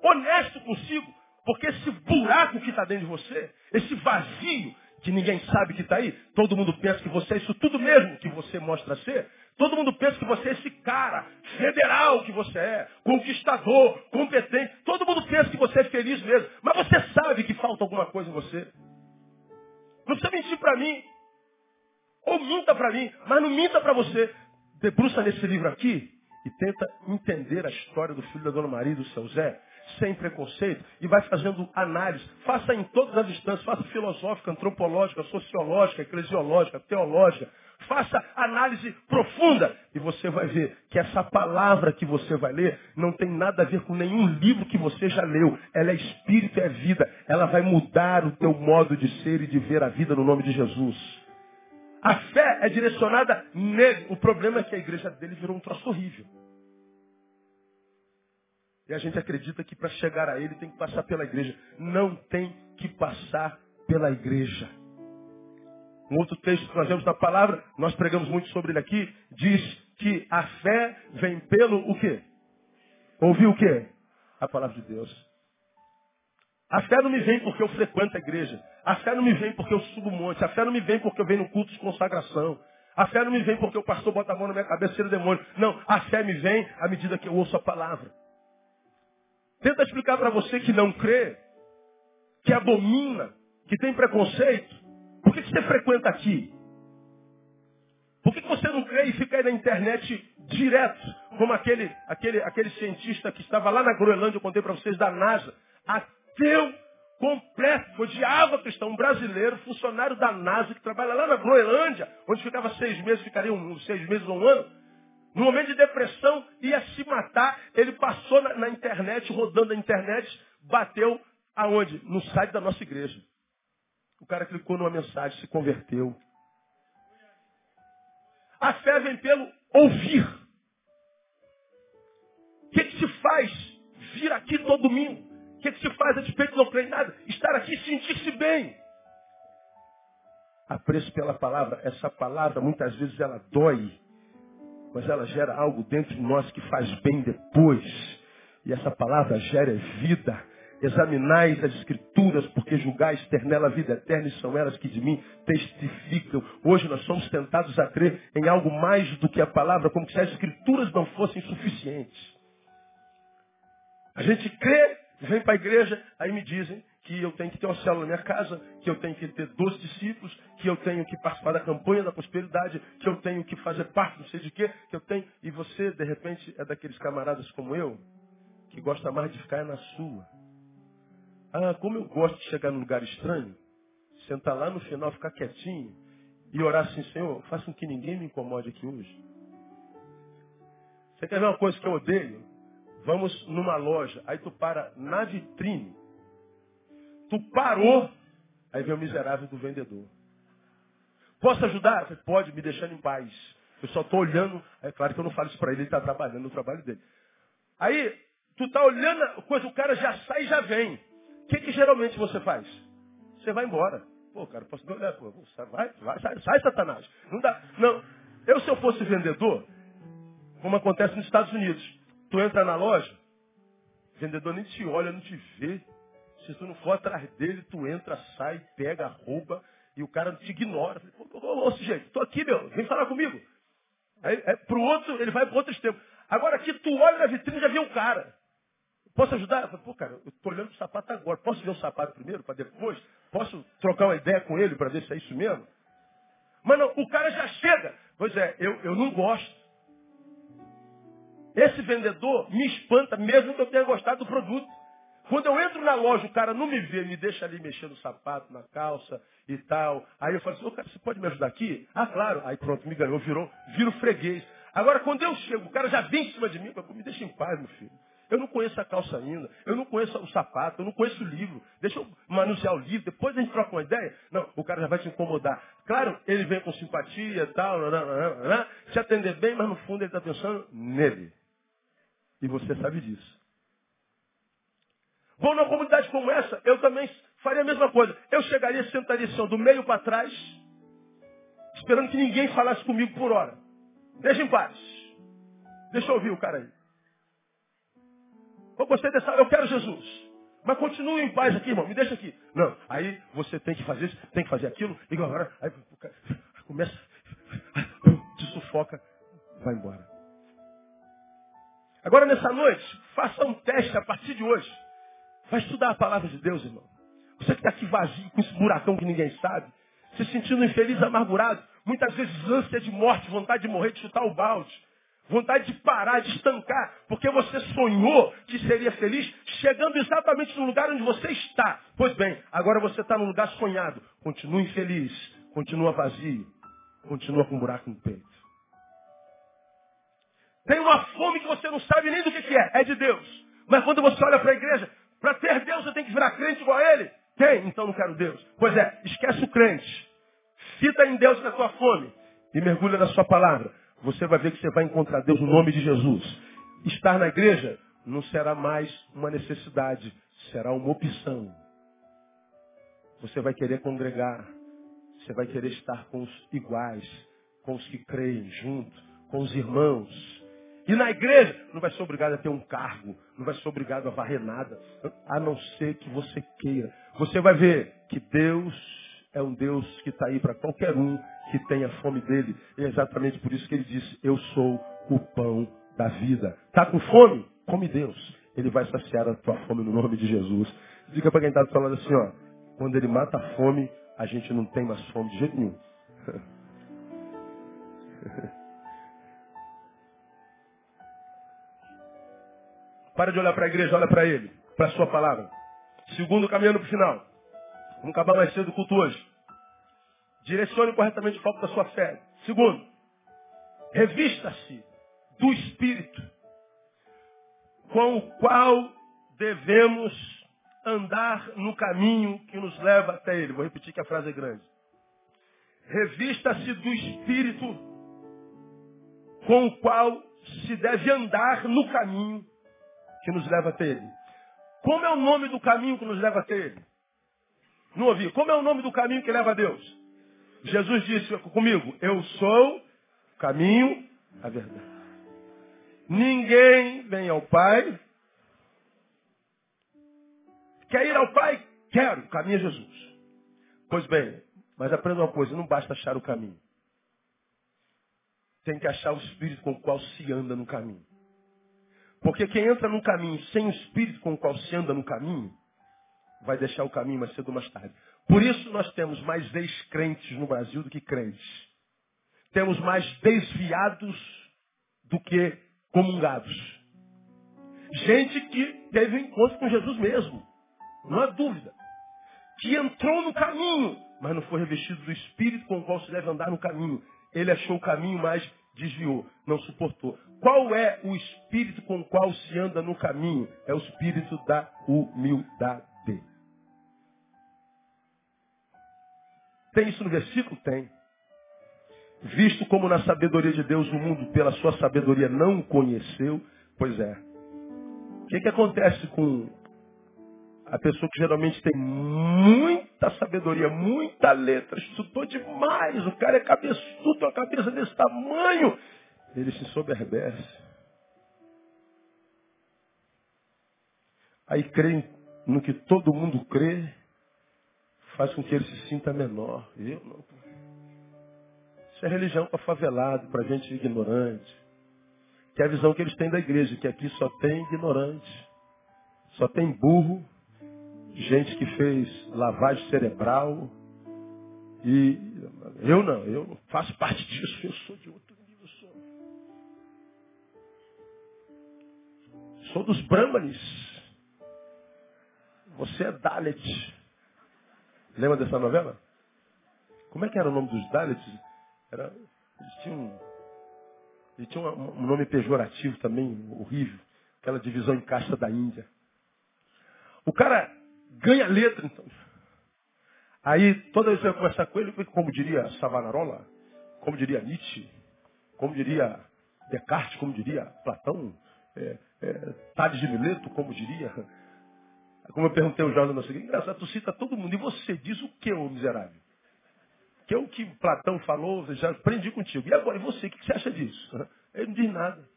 honesto consigo. Porque esse buraco que está dentro de você, esse vazio, que ninguém sabe que está aí. Todo mundo pensa que você é isso tudo mesmo que você mostra ser. Todo mundo pensa que você é esse cara federal que você é, conquistador, competente. Todo mundo pensa que você é feliz mesmo. Mas você sabe que falta alguma coisa em você. Não precisa mentir para mim. Ou minta para mim, mas não minta para você. Debruça nesse livro aqui e tenta entender a história do filho da Dona Maria e do seu Zé sem preconceito e vai fazendo análise. Faça em todas as instâncias, faça filosófica, antropológica, sociológica, eclesiológica, teológica. Faça análise profunda. E você vai ver que essa palavra que você vai ler não tem nada a ver com nenhum livro que você já leu. Ela é espírito é vida. Ela vai mudar o teu modo de ser e de ver a vida no nome de Jesus. A fé é direcionada nele. O problema é que a igreja dele virou um troço horrível. E a gente acredita que para chegar a ele tem que passar pela igreja. Não tem que passar pela igreja. Um outro texto que nós vemos na palavra, nós pregamos muito sobre ele aqui, diz que a fé vem pelo o quê? Ouvir o quê? A palavra de Deus. A fé não me vem porque eu frequento a igreja. A fé não me vem porque eu subo monte. A fé não me vem porque eu venho no culto de consagração. A fé não me vem porque o pastor bota a mão na minha cabeça e o demônio. Não, a fé me vem à medida que eu ouço a palavra. Tenta explicar para você que não crê, que abomina, que tem preconceito. Que, que você frequenta aqui? Por que, você não crê e fica aí na internet direto, como aquele, aquele, aquele cientista que estava lá na Groenlândia, eu contei para vocês, da NASA, ateu completo, odiava cristão, um brasileiro, funcionário da NASA, que trabalha lá na Groenlândia, onde ficava seis meses, ficaria um, seis meses ou um ano, no momento de depressão, ia se matar. Ele passou na, na internet, rodando na internet, bateu aonde? No site da nossa igreja. O cara clicou numa mensagem, se converteu. A fé vem pelo ouvir. O que, que se faz vir aqui todo domingo? O que, que se faz a despeito de não crer em nada? Estar aqui e sentir-se bem. Apreço pela palavra. Essa palavra, muitas vezes, ela dói mas ela gera algo dentro de nós que faz bem depois. E essa palavra gera vida. Examinais as escrituras, porque julgais ter nela a vida eterna, e são elas que de mim testificam. Hoje nós somos tentados a crer em algo mais do que a palavra, como se as escrituras não fossem suficientes. A gente crê, vem para a igreja, aí me dizem, que eu tenho que ter uma célula na minha casa, que eu tenho que ter 12 discípulos, que eu tenho que participar da campanha da prosperidade, que eu tenho que fazer parte não sei de quê, que eu tenho. E você, de repente, é daqueles camaradas como eu, que gosta mais de ficar na sua. Ah, como eu gosto de chegar num lugar estranho, sentar lá no final, ficar quietinho e orar assim, Senhor, faça com que ninguém me incomode aqui hoje. Você quer ver uma coisa que eu odeio? Vamos numa loja, aí tu para na vitrine Tu parou, aí vem o miserável do vendedor. Posso ajudar? Falei, Pode, me deixando em paz. Eu só estou olhando. É claro que eu não falo isso para ele, ele está trabalhando no trabalho dele. Aí, tu está olhando coisa, o cara já sai e já vem. O que, que geralmente você faz? Você vai embora. Pô, cara, posso olhar, pô, vai, vai, sai, sai, Satanás. Não dá. Não. Eu, se eu fosse vendedor, como acontece nos Estados Unidos, tu entra na loja, o vendedor nem te olha, não te vê. Se tu não for atrás dele, tu entra, sai, pega, rouba, e o cara te ignora. Ô, ô, ô sujeito, tô aqui, meu, vem falar comigo. Aí, é, pro outro, ele vai para outro extremo. Agora aqui, tu olha na vitrine e já vê o cara. Posso ajudar? Eu falei, pô, cara, eu tô olhando o sapato agora. Posso ver o sapato primeiro, para depois? Posso trocar uma ideia com ele para ver se é isso mesmo? Mas não, o cara já chega. Pois é, eu, eu não gosto. Esse vendedor me espanta, mesmo que eu tenha gostado do produto. Quando eu entro na loja, o cara não me vê, me deixa ali mexendo no sapato, na calça e tal. Aí eu falo assim, ô cara, você pode me ajudar aqui? Ah, claro. Aí pronto, me ganhou, virou, viro freguês. Agora, quando eu chego, o cara já vem em cima de mim, me deixa em paz, meu filho. Eu não conheço a calça ainda, eu não conheço o sapato, eu não conheço o livro. Deixa eu manusear o livro, depois a gente troca uma ideia. Não, o cara já vai te incomodar. Claro, ele vem com simpatia e tal, te atender bem, mas no fundo ele está pensando nele. E você sabe disso. Vou numa comunidade como essa, eu também faria a mesma coisa. Eu chegaria, sentaria assim, do meio para trás, esperando que ninguém falasse comigo por hora. Deixa em paz. Deixa eu ouvir o cara aí. Eu gostei dessa, eu quero Jesus. Mas continue em paz aqui, irmão, me deixa aqui. Não, aí você tem que fazer isso, tem que fazer aquilo, e agora, aí começa, te sufoca, vai embora. Agora nessa noite, faça um teste a partir de hoje. Vai estudar a palavra de Deus, irmão. Você que está aqui vazio, com esse buracão que ninguém sabe, se sentindo infeliz, amargurado, muitas vezes ânsia de morte, vontade de morrer, de chutar o balde, vontade de parar, de estancar, porque você sonhou que seria feliz, chegando exatamente no lugar onde você está. Pois bem, agora você está no lugar sonhado. Continua infeliz, continua vazio, continua com um buraco no peito. Tem uma fome que você não sabe nem do que, é, é de Deus. Mas quando você olha para a igreja, para ter Deus você tem que virar crente igual a Ele. Tem, então não quero Deus. Pois é, esquece o crente. Fita em Deus na sua fome e mergulha na sua palavra. Você vai ver que você vai encontrar Deus no nome de Jesus. Estar na igreja não será mais uma necessidade, será uma opção. Você vai querer congregar, você vai querer estar com os iguais, com os que creem junto, com os irmãos. E na igreja, não vai ser obrigado a ter um cargo, não vai ser obrigado a varrer nada, a não ser que você queira. Você vai ver que Deus é um Deus que está aí para qualquer um que tenha fome dele. E é exatamente por isso que ele disse: Eu sou o pão da vida. Está com fome? Come Deus. Ele vai saciar a tua fome no nome de Jesus. Diga para quem está falando assim: ó, quando ele mata a fome, a gente não tem mais fome de jeito nenhum. *laughs* Para de olhar para a igreja, olha para ele, para a sua palavra. Segundo, caminhando para o final. Vamos acabar mais cedo o culto hoje. Direcione corretamente o foco da sua fé. Segundo, revista-se do Espírito, com o qual devemos andar no caminho que nos leva até Ele. Vou repetir que a frase é grande. Revista-se do Espírito, com o qual se deve andar no caminho que nos leva até Ele. Como é o nome do caminho que nos leva até Ele? Não ouvi. Como é o nome do caminho que leva a Deus? Jesus disse comigo, eu sou o caminho, a verdade. Ninguém vem ao Pai. Quer ir ao Pai? Quero. O caminho é Jesus. Pois bem, mas aprenda uma coisa, não basta achar o caminho. Tem que achar o Espírito com o qual se anda no caminho. Porque quem entra no caminho sem o espírito com o qual se anda no caminho, vai deixar o caminho mais cedo ou mais tarde. Por isso nós temos mais descrentes no Brasil do que crentes. Temos mais desviados do que comungados. Gente que teve um encontro com Jesus mesmo. Não há dúvida. Que entrou no caminho, mas não foi revestido do espírito com o qual se deve andar no caminho. Ele achou o caminho, mas desviou, não suportou. Qual é o espírito com o qual se anda no caminho? É o espírito da humildade. Tem isso no versículo? Tem. Visto como na sabedoria de Deus o mundo pela sua sabedoria não conheceu, pois é. O que, que acontece com a pessoa que geralmente tem muita sabedoria, muita letra, estudou demais, o cara é cabeçudo, a cabeça desse tamanho, ele se soberbece. Aí crê no que todo mundo crê, faz com que ele se sinta menor. Eu não. Isso é religião para favelado, para gente ignorante. Que é a visão que eles têm da igreja, que aqui só tem ignorante, só tem burro, gente que fez lavagem cerebral. E eu não, eu faço parte *laughs* disso, eu sou de outro nível. Sou, sou dos Brahmanes. Você é Dalit. Lembra dessa novela? Como é que era o nome dos Dalits? Era, eles tinham, eles tinham um, nome pejorativo também, horrível. Aquela divisão em casta da Índia. O cara ganha letra, então. Aí, toda vez que eu conversar com ele, como diria Savonarola, como diria Nietzsche, como diria Descartes, como diria Platão, é, é, Tales de Mileto, como diria. Como eu perguntei ao Jorge, seguinte, engraçado, tu cita todo mundo, e você diz o que, ô miserável? Que é o que Platão falou, já aprendi contigo. E agora, e você, o que você acha disso? *laughs* Ele não diz nada.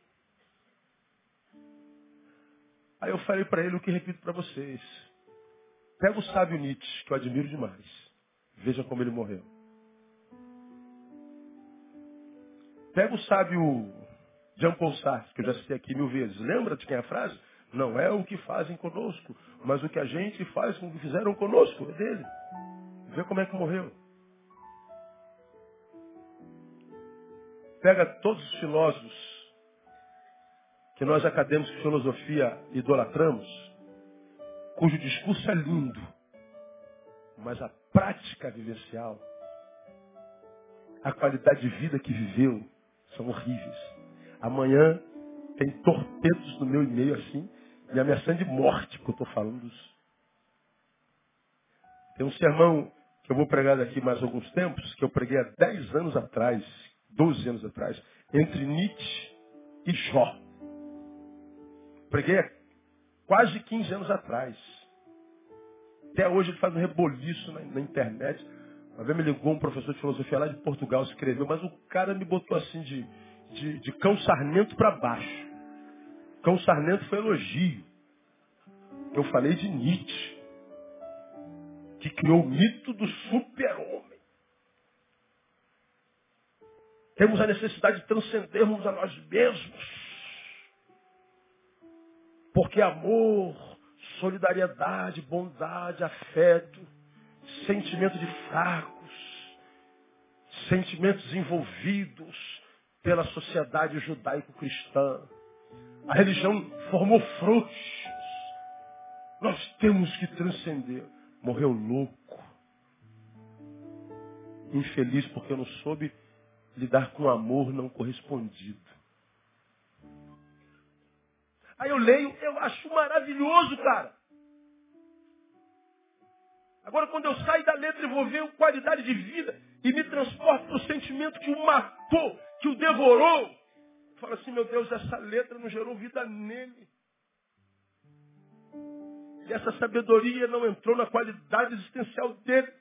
Aí eu falei para ele o que repito para vocês. Pega o sábio Nietzsche, que eu admiro demais. Veja como ele morreu. Pega o sábio Jean Paul Sartre, que eu já citei aqui mil vezes. Lembra de quem é a frase? Não é o que fazem conosco, mas o que a gente faz com o que fizeram conosco. É dele. Vê como é que morreu. Pega todos os filósofos que nós acadêmicos de filosofia idolatramos cujo discurso é lindo, mas a prática vivencial a qualidade de vida que viveu são horríveis. Amanhã tem torpedos no meu e-mail assim, me ameaçando de morte, porque eu estou falando dos. Tem um sermão que eu vou pregar daqui mais alguns tempos, que eu preguei há 10 anos atrás, 12 anos atrás, entre Nietzsche e Jó. Preguei há quase 15 anos atrás. Até hoje ele faz um reboliço na, na internet. Uma vez me ligou um professor de filosofia lá de Portugal, escreveu, mas o cara me botou assim de, de, de cão sarnento para baixo. Cão sarnento foi elogio. Eu falei de Nietzsche, que criou o mito do super-homem. Temos a necessidade de transcendermos a nós mesmos. Porque amor, solidariedade, bondade, afeto, sentimento de fracos, sentimentos envolvidos pela sociedade judaico-cristã. A religião formou frouxos. Nós temos que transcender. Morreu louco. Infeliz porque não soube lidar com amor não correspondido. Aí eu leio, eu acho maravilhoso, cara. Agora, quando eu saio da letra e vou ver qualidade de vida e me transporto para o sentimento que o matou, que o devorou, falo assim, meu Deus, essa letra não gerou vida nele. E essa sabedoria não entrou na qualidade existencial dele.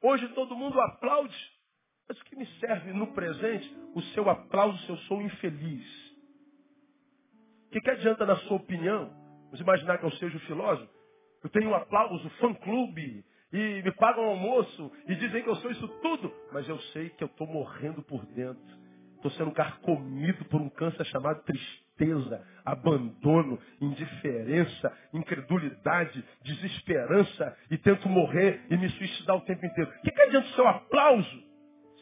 Hoje todo mundo aplaude. Mas o que me serve no presente? O seu aplauso se eu sou infeliz. O que, que adianta, na sua opinião, vamos imaginar que eu seja o filósofo, eu tenho um aplauso, fã-clube, e me pagam almoço, e dizem que eu sou isso tudo, mas eu sei que eu estou morrendo por dentro. Estou sendo carcomido por um câncer chamado tristeza, abandono, indiferença, incredulidade, desesperança, e tento morrer e me suicidar o tempo inteiro. O que, que adianta o seu aplauso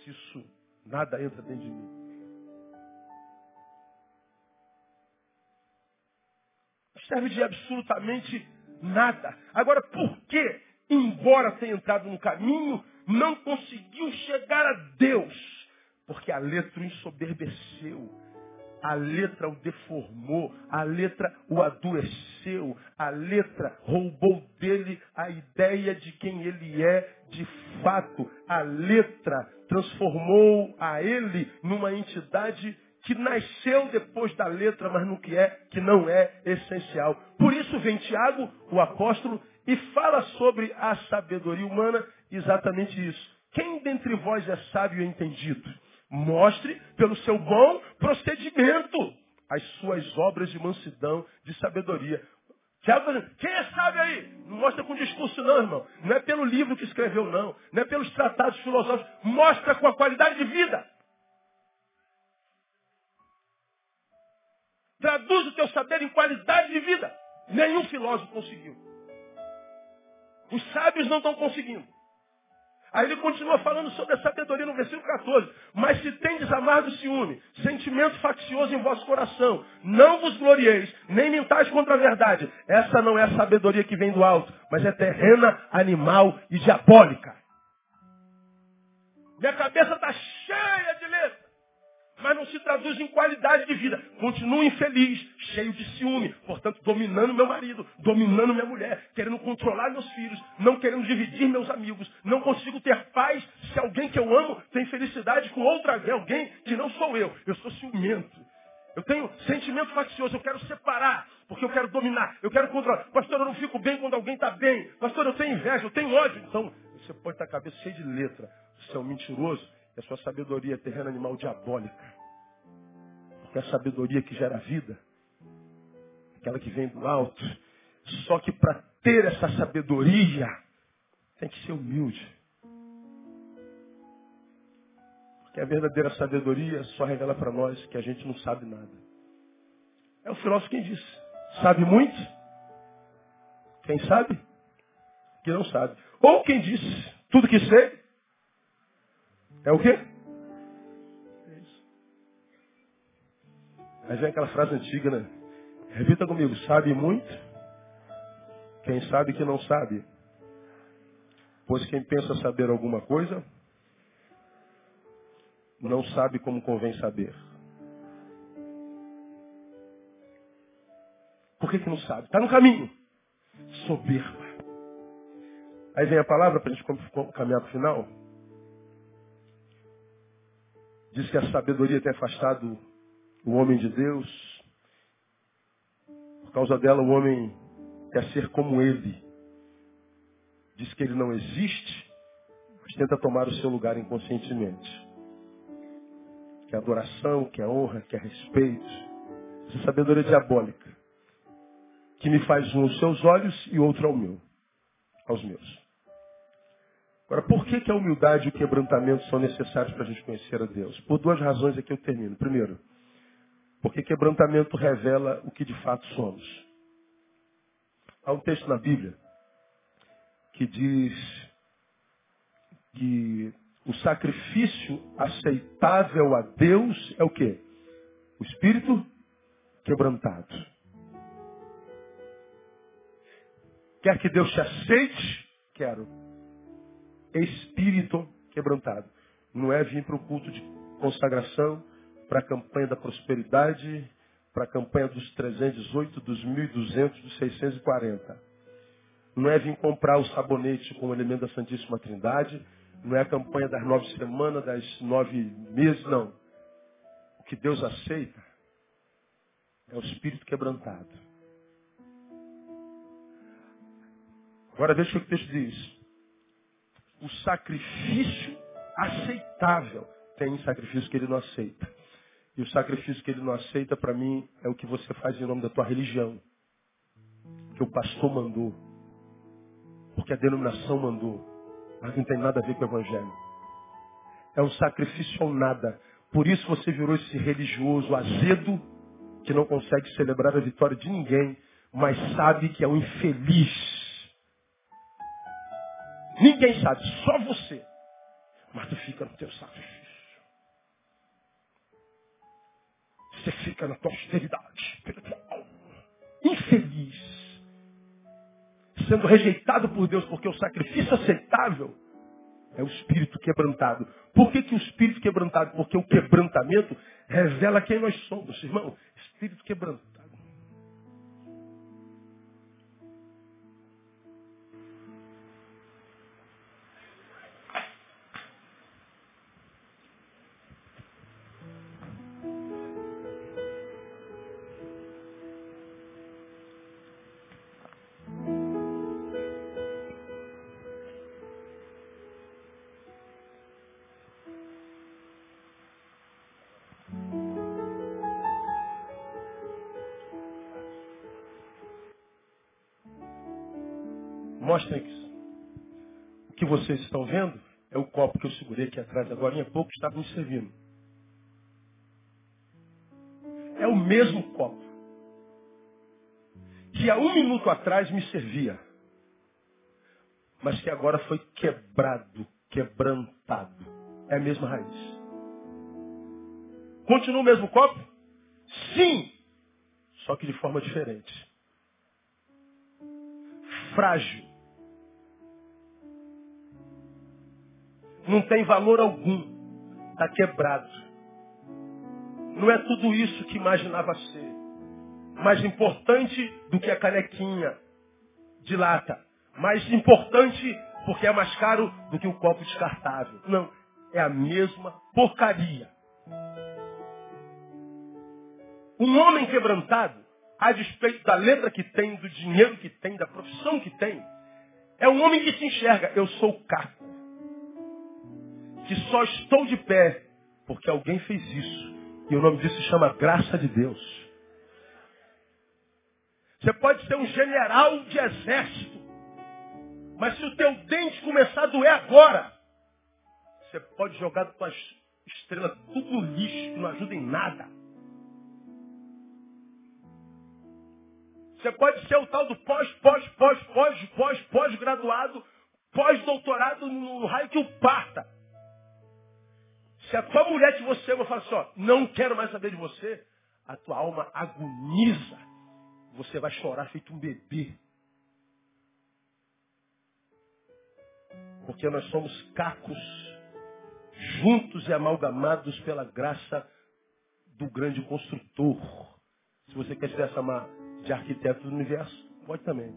se isso nada entra dentro de mim? serve de absolutamente nada. Agora, por que, embora tenha entrado no caminho, não conseguiu chegar a Deus? Porque a letra o ensoberbeceu, a letra o deformou, a letra o adoeceu, a letra roubou dele a ideia de quem ele é de fato. A letra transformou a ele numa entidade que nasceu depois da letra, mas no que é, que não é essencial. Por isso vem Tiago, o apóstolo, e fala sobre a sabedoria humana exatamente isso. Quem dentre vós é sábio e entendido? Mostre pelo seu bom procedimento as suas obras de mansidão, de sabedoria. Quem é sábio aí? Não mostra com discurso não, irmão. Não é pelo livro que escreveu, não. Não é pelos tratados filosóficos. Mostra com a qualidade de vida. Traduz o teu saber em qualidade de vida. Nenhum filósofo conseguiu. Os sábios não estão conseguindo. Aí ele continua falando sobre a sabedoria no versículo 14. Mas se tendes amargo ciúme, sentimento faccioso em vosso coração, não vos glorieis, nem mentais contra a verdade. Essa não é a sabedoria que vem do alto, mas é terrena, animal e diabólica. Minha cabeça está cheia mas não se traduz em qualidade de vida. Continuo infeliz, cheio de ciúme, portanto, dominando meu marido, dominando minha mulher, querendo controlar meus filhos, não querendo dividir meus amigos. Não consigo ter paz se alguém que eu amo tem felicidade com outra alguém que não sou eu. Eu sou ciumento. Eu tenho sentimento faccioso, eu quero separar, porque eu quero dominar, eu quero controlar. Pastor, eu não fico bem quando alguém está bem. Pastor, eu tenho inveja, eu tenho ódio. Então, você pode estar a cabeça cheia de letra. Você é um mentiroso é sua sabedoria terrena animal diabólica. Porque a sabedoria que gera vida, aquela que vem do alto. Só que para ter essa sabedoria, tem que ser humilde. Porque a verdadeira sabedoria só revela para nós que a gente não sabe nada. É o filósofo quem diz. Sabe muito? Quem sabe? Que não sabe. Ou quem diz, tudo que sei, é o quê? É isso. Aí vem aquela frase antiga, né? Repita comigo. Sabe muito? Quem sabe que não sabe. Pois quem pensa saber alguma coisa, não sabe como convém saber. Por que, que não sabe? Está no caminho. Soberba. Aí vem a palavra para a gente caminhar para o final. Diz que a sabedoria tem afastado o homem de Deus. Por causa dela, o homem quer ser como ele. Diz que ele não existe, mas tenta tomar o seu lugar inconscientemente. Que adoração, que honra, que respeito. Essa sabedoria diabólica. Que me faz um aos seus olhos e outro ao meu. Aos meus. Agora, por que, que a humildade e o quebrantamento são necessários para a gente conhecer a Deus? Por duas razões aqui eu termino. Primeiro, porque quebrantamento revela o que de fato somos. Há um texto na Bíblia que diz que o sacrifício aceitável a Deus é o quê? O espírito quebrantado. Quer que Deus te aceite? Quero espírito quebrantado. Não é vir para o culto de consagração, para a campanha da prosperidade, para a campanha dos 318, dos 1.200, dos 640. Não é vir comprar o sabonete com o elemento da Santíssima Trindade. Não é a campanha das nove semanas, das nove meses, não. O que Deus aceita é o espírito quebrantado. Agora veja o que o texto diz o sacrifício aceitável. Tem sacrifício que ele não aceita. E o sacrifício que ele não aceita, para mim, é o que você faz em nome da tua religião. Que o pastor mandou. Porque a denominação mandou. Mas não tem nada a ver com o evangelho. É um sacrifício ou nada. Por isso você virou esse religioso azedo que não consegue celebrar a vitória de ninguém, mas sabe que é um infeliz Ninguém sabe, só você. Mas tu fica no teu sacrifício. Você fica na tua austeridade espiritual. Infeliz. Sendo rejeitado por Deus, porque o sacrifício aceitável é o espírito quebrantado. Por que, que o espírito quebrantado? Porque o quebrantamento revela quem nós somos, irmão. Espírito quebrantado. Segurei aqui atrás agora, há pouco estava me servindo. É o mesmo copo que há um minuto atrás me servia, mas que agora foi quebrado, quebrantado. É a mesma raiz. Continua o mesmo copo? Sim, só que de forma diferente. Frágil não tem valor algum. Está quebrado. Não é tudo isso que imaginava ser. Mais importante do que a canequinha de lata. Mais importante porque é mais caro do que o copo descartável. Não. É a mesma porcaria. Um homem quebrantado, a despeito da letra que tem, do dinheiro que tem, da profissão que tem, é um homem que se enxerga. Eu sou o caco que só estou de pé porque alguém fez isso. E o nome disso se chama graça de Deus. Você pode ser um general de exército, mas se o teu dente começar a doer agora, você pode jogar tuas estrelas tudo no lixo, que não ajuda em nada. Você pode ser o tal do pós, pós, pós, pós, pós, pós-graduado, pós-doutorado no raio que o parta. Se a tua mulher te você ama, fala assim, ó, não quero mais saber de você, a tua alma agoniza. Você vai chorar feito um bebê. Porque nós somos cacos juntos e amalgamados pela graça do grande construtor. Se você quer se chamar de arquiteto do universo, pode também.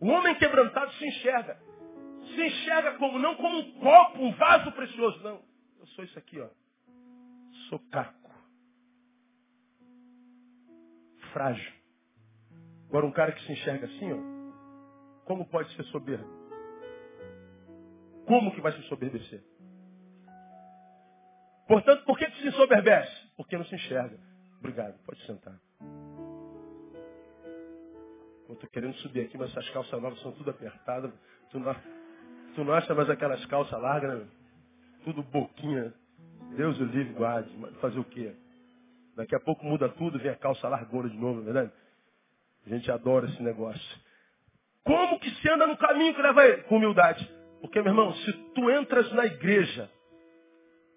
O homem quebrantado se enxerga. Se enxerga como não como um copo, um vaso precioso. Não. Eu sou isso aqui, ó. Sou caco. Frágil. Agora um cara que se enxerga assim, ó, como pode ser soberbo? Como que vai se soberbecer? Portanto, por que, que se soberbece? Porque não se enxerga. Obrigado, pode sentar. Eu estou querendo subir aqui, mas essas calças novas são tudo apertadas. Tu não, tu não acha mais aquelas calças largas, né? Tudo boquinha. Deus o livre guarde. Fazer o quê? Daqui a pouco muda tudo, vem a calça largona de novo, não é verdade? A gente adora esse negócio. Como que se anda no caminho que leva ele? Com humildade. Porque, meu irmão, se tu entras na igreja,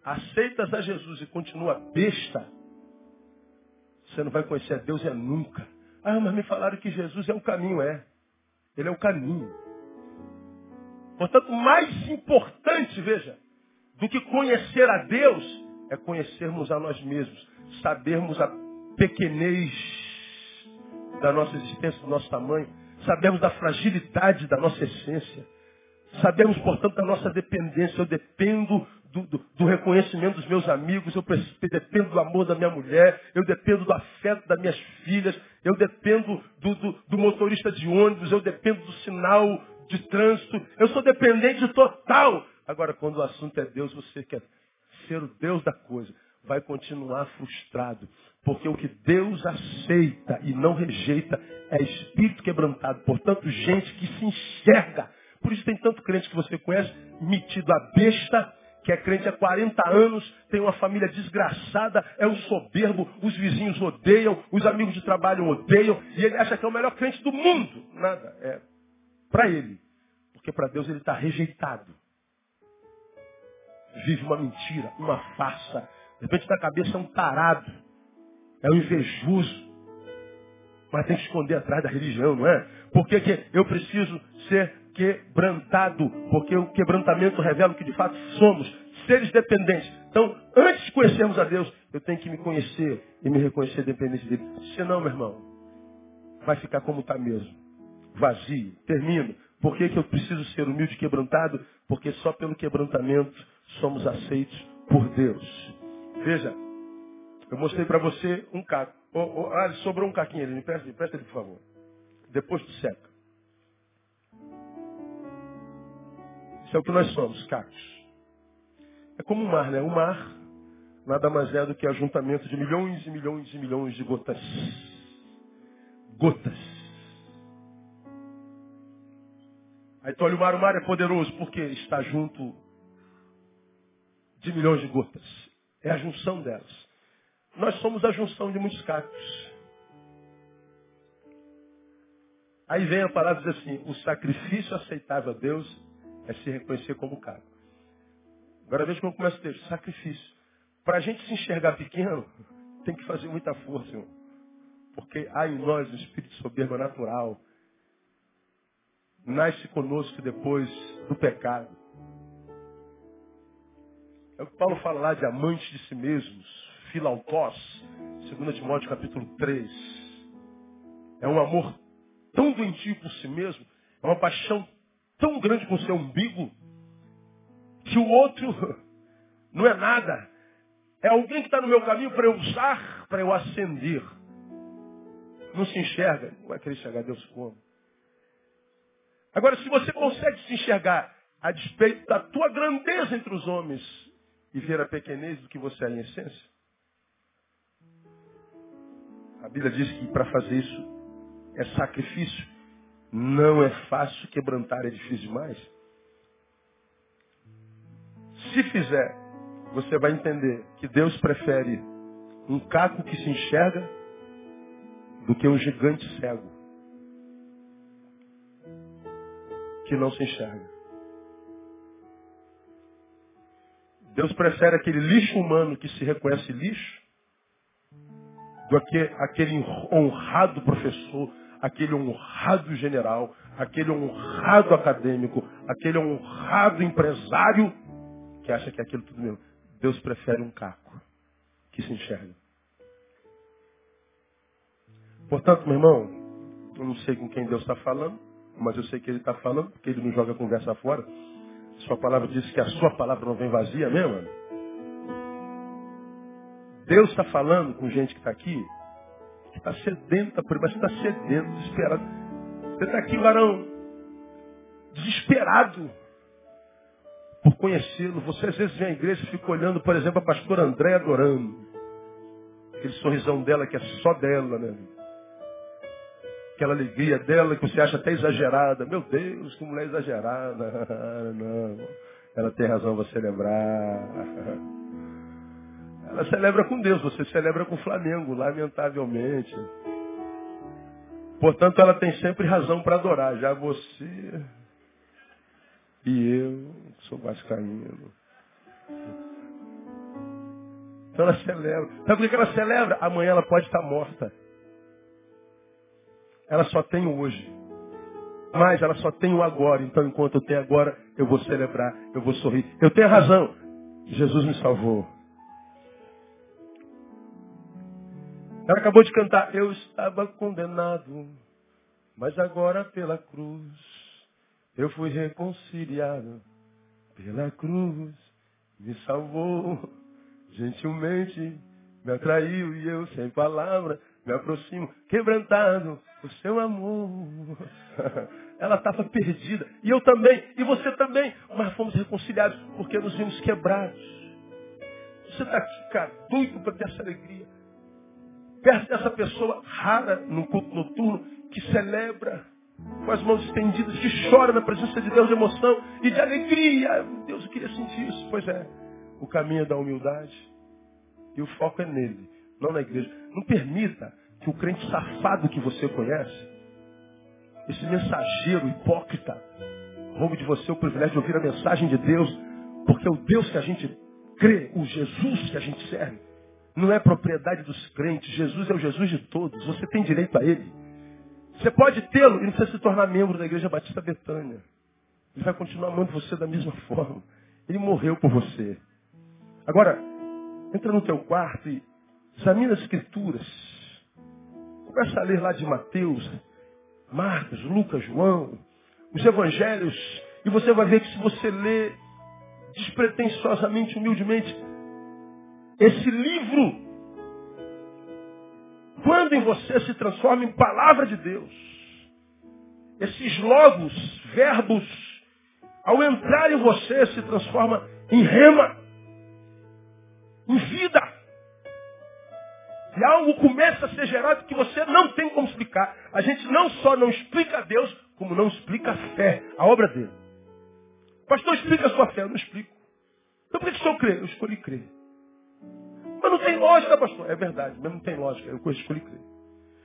aceitas a Jesus e continua besta, você não vai conhecer a Deus é nunca. Ah, mas me falaram que Jesus é o caminho, é. Ele é o caminho. Portanto, mais importante, veja, do que conhecer a Deus, é conhecermos a nós mesmos, sabermos a pequenez da nossa existência, do nosso tamanho, sabemos da fragilidade da nossa essência, sabemos, portanto, da nossa dependência. Eu dependo do, do, do, reconhecimento dos meus amigos, eu dependo do amor da minha mulher, eu dependo do afeto das minhas filhas, eu dependo do, do motorista de ônibus, eu dependo do sinal de trânsito, eu sou dependente total. Agora, quando o assunto é Deus, você quer ser o Deus da coisa, vai continuar frustrado, porque o que Deus aceita e não rejeita é espírito quebrantado, portanto, gente que se enxerga. Por isso tem tanto crente que você conhece, metido a besta, que é crente há 40 anos, tem uma família desgraçada, é um soberbo, os vizinhos odeiam, os amigos de trabalho odeiam, e ele acha que é o melhor crente do mundo. Nada, é para ele. Porque para Deus ele está rejeitado. Vive uma mentira, uma farsa. De repente na cabeça é um tarado, é um invejoso. Mas tem que esconder atrás da religião, não é? Porque que eu preciso ser quebrantado, porque o quebrantamento revela que de fato somos, seres dependentes. Então, antes de conhecermos a Deus, eu tenho que me conhecer e me reconhecer dependente dele. Senão, meu irmão, vai ficar como está mesmo. Vazio. Termino. Por que, que eu preciso ser humilde e quebrantado? Porque só pelo quebrantamento somos aceitos por Deus. Veja, eu mostrei para você um caco. Oh, oh, ah, sobrou um caquinho ali. Me presta, me presta ele, por favor. Depois do seca. Isso é o que nós somos, cacos. É como um mar, né? O mar nada mais é do que ajuntamento de milhões e milhões e milhões de gotas. Gotas. Aí tu olha o mar, o mar é poderoso porque está junto de milhões de gotas. É a junção delas. Nós somos a junção de muitos cacos. Aí vem a palavra diz assim, o sacrifício aceitável a Deus é se reconhecer como cara. Agora veja como começa o texto. Sacrifício. Para a gente se enxergar pequeno, tem que fazer muita força, irmão. Porque há em nós um espírito soberbo natural. Nasce conosco depois do pecado. É o que Paulo fala lá de amantes de si mesmos. Filautós. 2 Timóteo capítulo 3. É um amor tão doentio por si mesmo. É uma paixão tão grande o seu umbigo que o outro *laughs* não é nada. É alguém que está no meu caminho para eu usar, para eu ascender. Não se enxerga. Não vai querer enxergar Deus como? Agora, se você consegue se enxergar a despeito da tua grandeza entre os homens e ver a pequenez do que você é em essência, a Bíblia diz que para fazer isso é sacrifício. Não é fácil quebrantar, é difícil demais. Se fizer, você vai entender que Deus prefere um caco que se enxerga do que um gigante cego que não se enxerga. Deus prefere aquele lixo humano que se reconhece lixo do que aquele honrado professor aquele honrado general, aquele honrado acadêmico, aquele honrado empresário que acha que é aquilo tudo meu. Deus prefere um caco que se enxerga. Portanto, meu irmão, eu não sei com quem Deus está falando, mas eu sei que Ele está falando, porque Ele não joga conversa fora. Sua palavra diz que a sua palavra não vem vazia mesmo. Deus está falando com gente que está aqui, que está sedenta por mas está sedento, desesperado. Você está aqui, varão, desesperado por conhecê-lo. Você às vezes vem à igreja e fica olhando, por exemplo, a pastora André adorando. Aquele sorrisão dela que é só dela, né? Aquela alegria dela que você acha até exagerada. Meu Deus, que mulher exagerada. *laughs* Não, ela tem razão você celebrar. *laughs* Ela celebra com Deus, você celebra com o Flamengo, lamentavelmente. Portanto, ela tem sempre razão para adorar. Já você e eu sou vascaíno. Então ela celebra. Sabe por que ela celebra? Amanhã ela pode estar morta. Ela só tem o hoje. Mas ela só tem o agora. Então, enquanto eu tenho agora, eu vou celebrar, eu vou sorrir. Eu tenho razão. Jesus me salvou. Ela acabou de cantar. Eu estava condenado, mas agora pela cruz eu fui reconciliado pela cruz, me salvou, gentilmente me atraiu e eu sem palavra me aproximo, quebrantado por seu amor. *laughs* Ela estava perdida, e eu também, e você também, mas fomos reconciliados porque nos vimos quebrados. Você está aqui, cara, doido para ter essa alegria. Perto dessa pessoa rara no culto noturno que celebra com as mãos estendidas, que chora na presença de Deus de emoção e de alegria. Deus, eu queria sentir isso. Pois é, o caminho é da humildade e o foco é nele, não na igreja. Não permita que o crente safado que você conhece, esse mensageiro hipócrita, roube de você o privilégio de ouvir a mensagem de Deus, porque o Deus que a gente crê, o Jesus que a gente serve, não é propriedade dos crentes. Jesus é o Jesus de todos. Você tem direito a ele. Você pode tê-lo e não precisa se tornar membro da Igreja Batista Betânia. Ele vai continuar amando você da mesma *laughs* forma. Ele morreu por você. Agora, entra no teu quarto e examina as escrituras. Começa a ler lá de Mateus, Marcos, Lucas, João, os evangelhos, e você vai ver que se você ler despretensiosamente, humildemente, esse livro quando em você se transforma em palavra de Deus, esses logos, verbos, ao entrar em você se transforma em rema, em vida. E algo começa a ser gerado que você não tem como explicar. A gente não só não explica a Deus, como não explica a fé, a obra dele. Pastor, explica a sua fé, eu não explico. Então por que o senhor? Eu escolhi crer. Mas não tem lógica, pastor. É verdade, mas não tem lógica. Eu escolhi crer.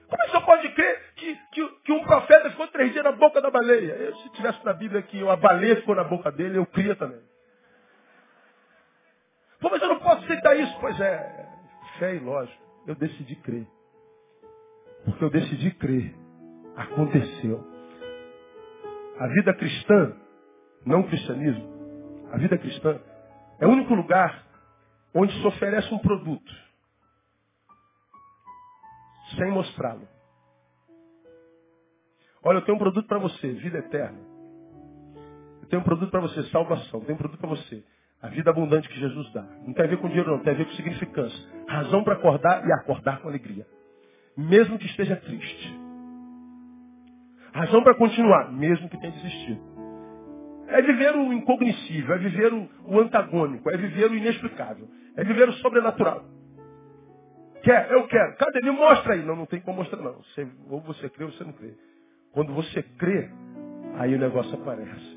Como é que você pode crer que, que, que, um profeta ficou três dias na boca da baleia? Eu, se tivesse na Bíblia que a baleia ficou na boca dele, eu cria também. Pô, mas eu não posso aceitar isso. Pois é, fé e lógica. Eu decidi crer. Porque eu decidi crer. Aconteceu. A vida cristã, não o cristianismo, a vida cristã é o único lugar onde se oferece um produto sem mostrá-lo. Olha, eu tenho um produto para você, vida eterna. Eu tenho um produto para você, salvação. Eu tenho um produto para você, a vida abundante que Jesus dá. Não tem a ver com dinheiro, não, tem a ver com significância. Razão para acordar e acordar com alegria. Mesmo que esteja triste. Razão para continuar, mesmo que tenha desistido. É viver o incognoscível, é viver o, antagônico, é viver o inexplicável, é viver o sobrenatural. Quer? Eu quero. Cadê? Me mostra aí. Não, não tem como mostrar, não. Você, ou você crê ou você não crê. Quando você crê, aí o negócio aparece.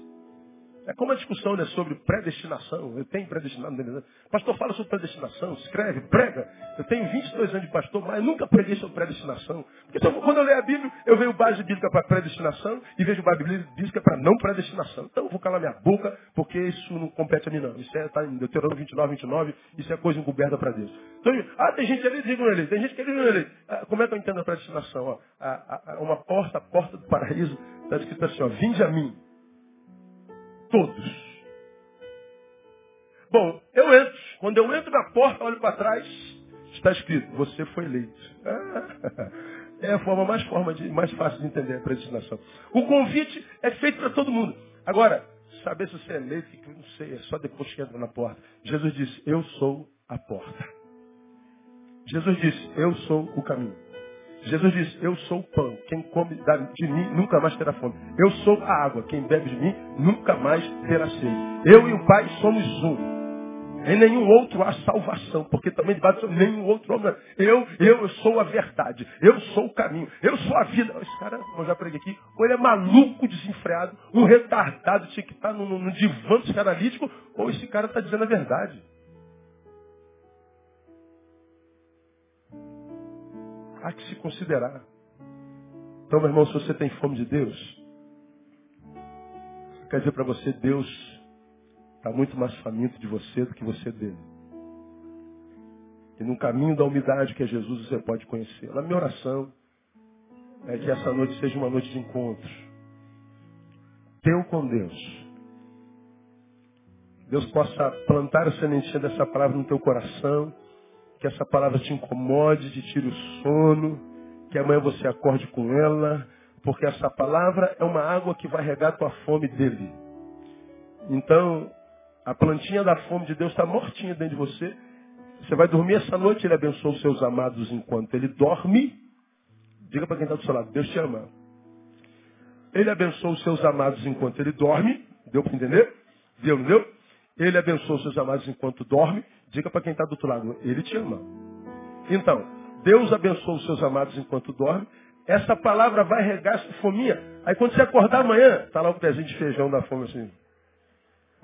É como a discussão né, sobre predestinação. Eu tenho predestinação. Pastor fala sobre predestinação, escreve, prega. Eu tenho 22 anos de pastor, mas nunca preguei sobre predestinação. Porque então, quando eu leio a Bíblia, eu vejo base bíblica para predestinação e vejo base bíblica para não predestinação. Então eu vou calar minha boca, porque isso não compete a mim não. Isso está é, em Deuteronômio 29, 29, isso é coisa encoberta para Deus. Então, ah, tem gente ali, digo ele, tem gente que ele não ele. Ah, como é que eu entendo a predestinação? Ó, a, a, uma porta, a porta do paraíso, está escrito assim, ó, vinde a mim todos. Bom, Quando eu entro na porta, olho para trás, está escrito, você foi eleito. *laughs* É a forma mais, forma de, mais fácil de entender a predestinação. O convite é feito para todo mundo. Agora, saber se você é eleito, que eu não sei, é só depois que entra na porta. Jesus disse, eu sou a porta. Jesus disse, eu sou o caminho. Jesus disse, eu sou o pão. Quem come de mim nunca mais terá fome. Eu sou a água. Quem bebe de mim nunca mais terá sede. Eu e o Pai somos um. Em nenhum outro há salvação, porque também de nenhum outro homem. Eu, eu, eu sou a verdade, eu sou o caminho, eu sou a vida. Esse cara, eu já preguei aqui, ou ele é maluco, desenfreado, um retardado, tinha que estar no, no, no divã psicanalítico, ou esse cara está dizendo a verdade. Há que se considerar. Então, meu irmão, se você tem fome de Deus, quer dizer para você, Deus está muito mais faminto de você do que você dele. E no caminho da humildade que é Jesus, você pode conhecer. A minha oração é que essa noite seja uma noite de encontro. Teu com Deus. Deus possa plantar a sementinha dessa palavra no teu coração que essa palavra te incomode, te tire o sono, que amanhã você acorde com ela, porque essa palavra é uma água que vai regar tua fome dele. Então, a plantinha da fome de Deus está mortinha dentro de você. Você vai dormir essa noite, ele abençoa os seus amados enquanto ele dorme. Diga para quem está do seu lado, Deus te ama. Ele abençoa os seus amados enquanto ele dorme. Deu para entender? Deu, não deu? Ele abençoa os seus amados enquanto dorme. Diga para quem está do outro lado, ele te ama. Então, Deus abençoa os seus amados enquanto dorme. Essa palavra vai regar essa fominha. Aí quando você acordar amanhã, está lá o pezinho de feijão da fome assim.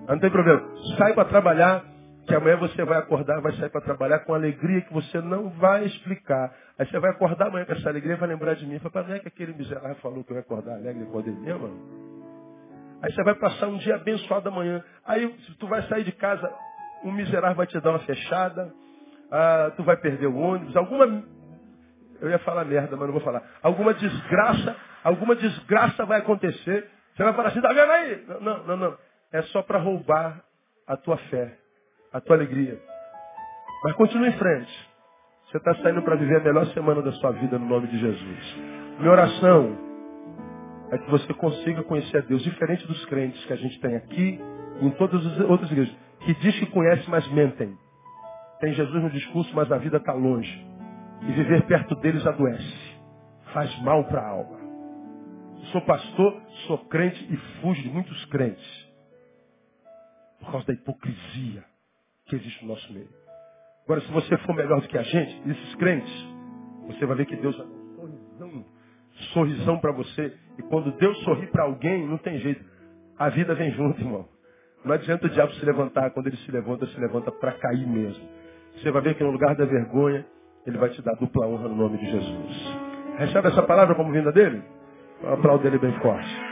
Não tem problema. Sai para trabalhar, que amanhã você vai acordar, vai sair para trabalhar com alegria que você não vai explicar. Aí você vai acordar amanhã com essa alegria vai lembrar de mim. Fala, não é que aquele miserável falou que eu ia acordar alegre quando ele mesmo? Aí você vai passar um dia abençoado amanhã. Aí tu vai sair de casa um miserável vai te dar uma fechada, ah, tu vai perder o ônibus, alguma. Eu ia falar merda, mas não vou falar. Alguma desgraça, alguma desgraça vai acontecer. Você vai falar assim, tá vendo aí? Não, não, não. É só para roubar a tua fé, a tua alegria. Mas continue em frente. Você está saindo para viver a melhor semana da sua vida no nome de Jesus. Minha oração é que você consiga conhecer a Deus, diferente dos crentes que a gente tem aqui e em todas as outras igrejas que diz que conhece, mas mentem. Tem Jesus no discurso, mas a vida está longe. E viver perto deles adoece. Faz mal para a alma. Sou pastor, sou crente e fujo de muitos crentes. Por causa da hipocrisia que existe no nosso meio. Agora, se você for melhor do que a gente, esses crentes, você vai ver que Deus dá um sorrisão, sorrisão para você. E quando Deus sorri para alguém, não tem jeito. A vida vem junto, irmão. Não adianta o diabo se levantar. Quando ele se levanta, se levanta para cair mesmo. Você vai ver que no lugar da vergonha, ele vai te dar dupla honra no nome de Jesus. Recebe essa palavra como vinda dele? Aplauda ele bem forte.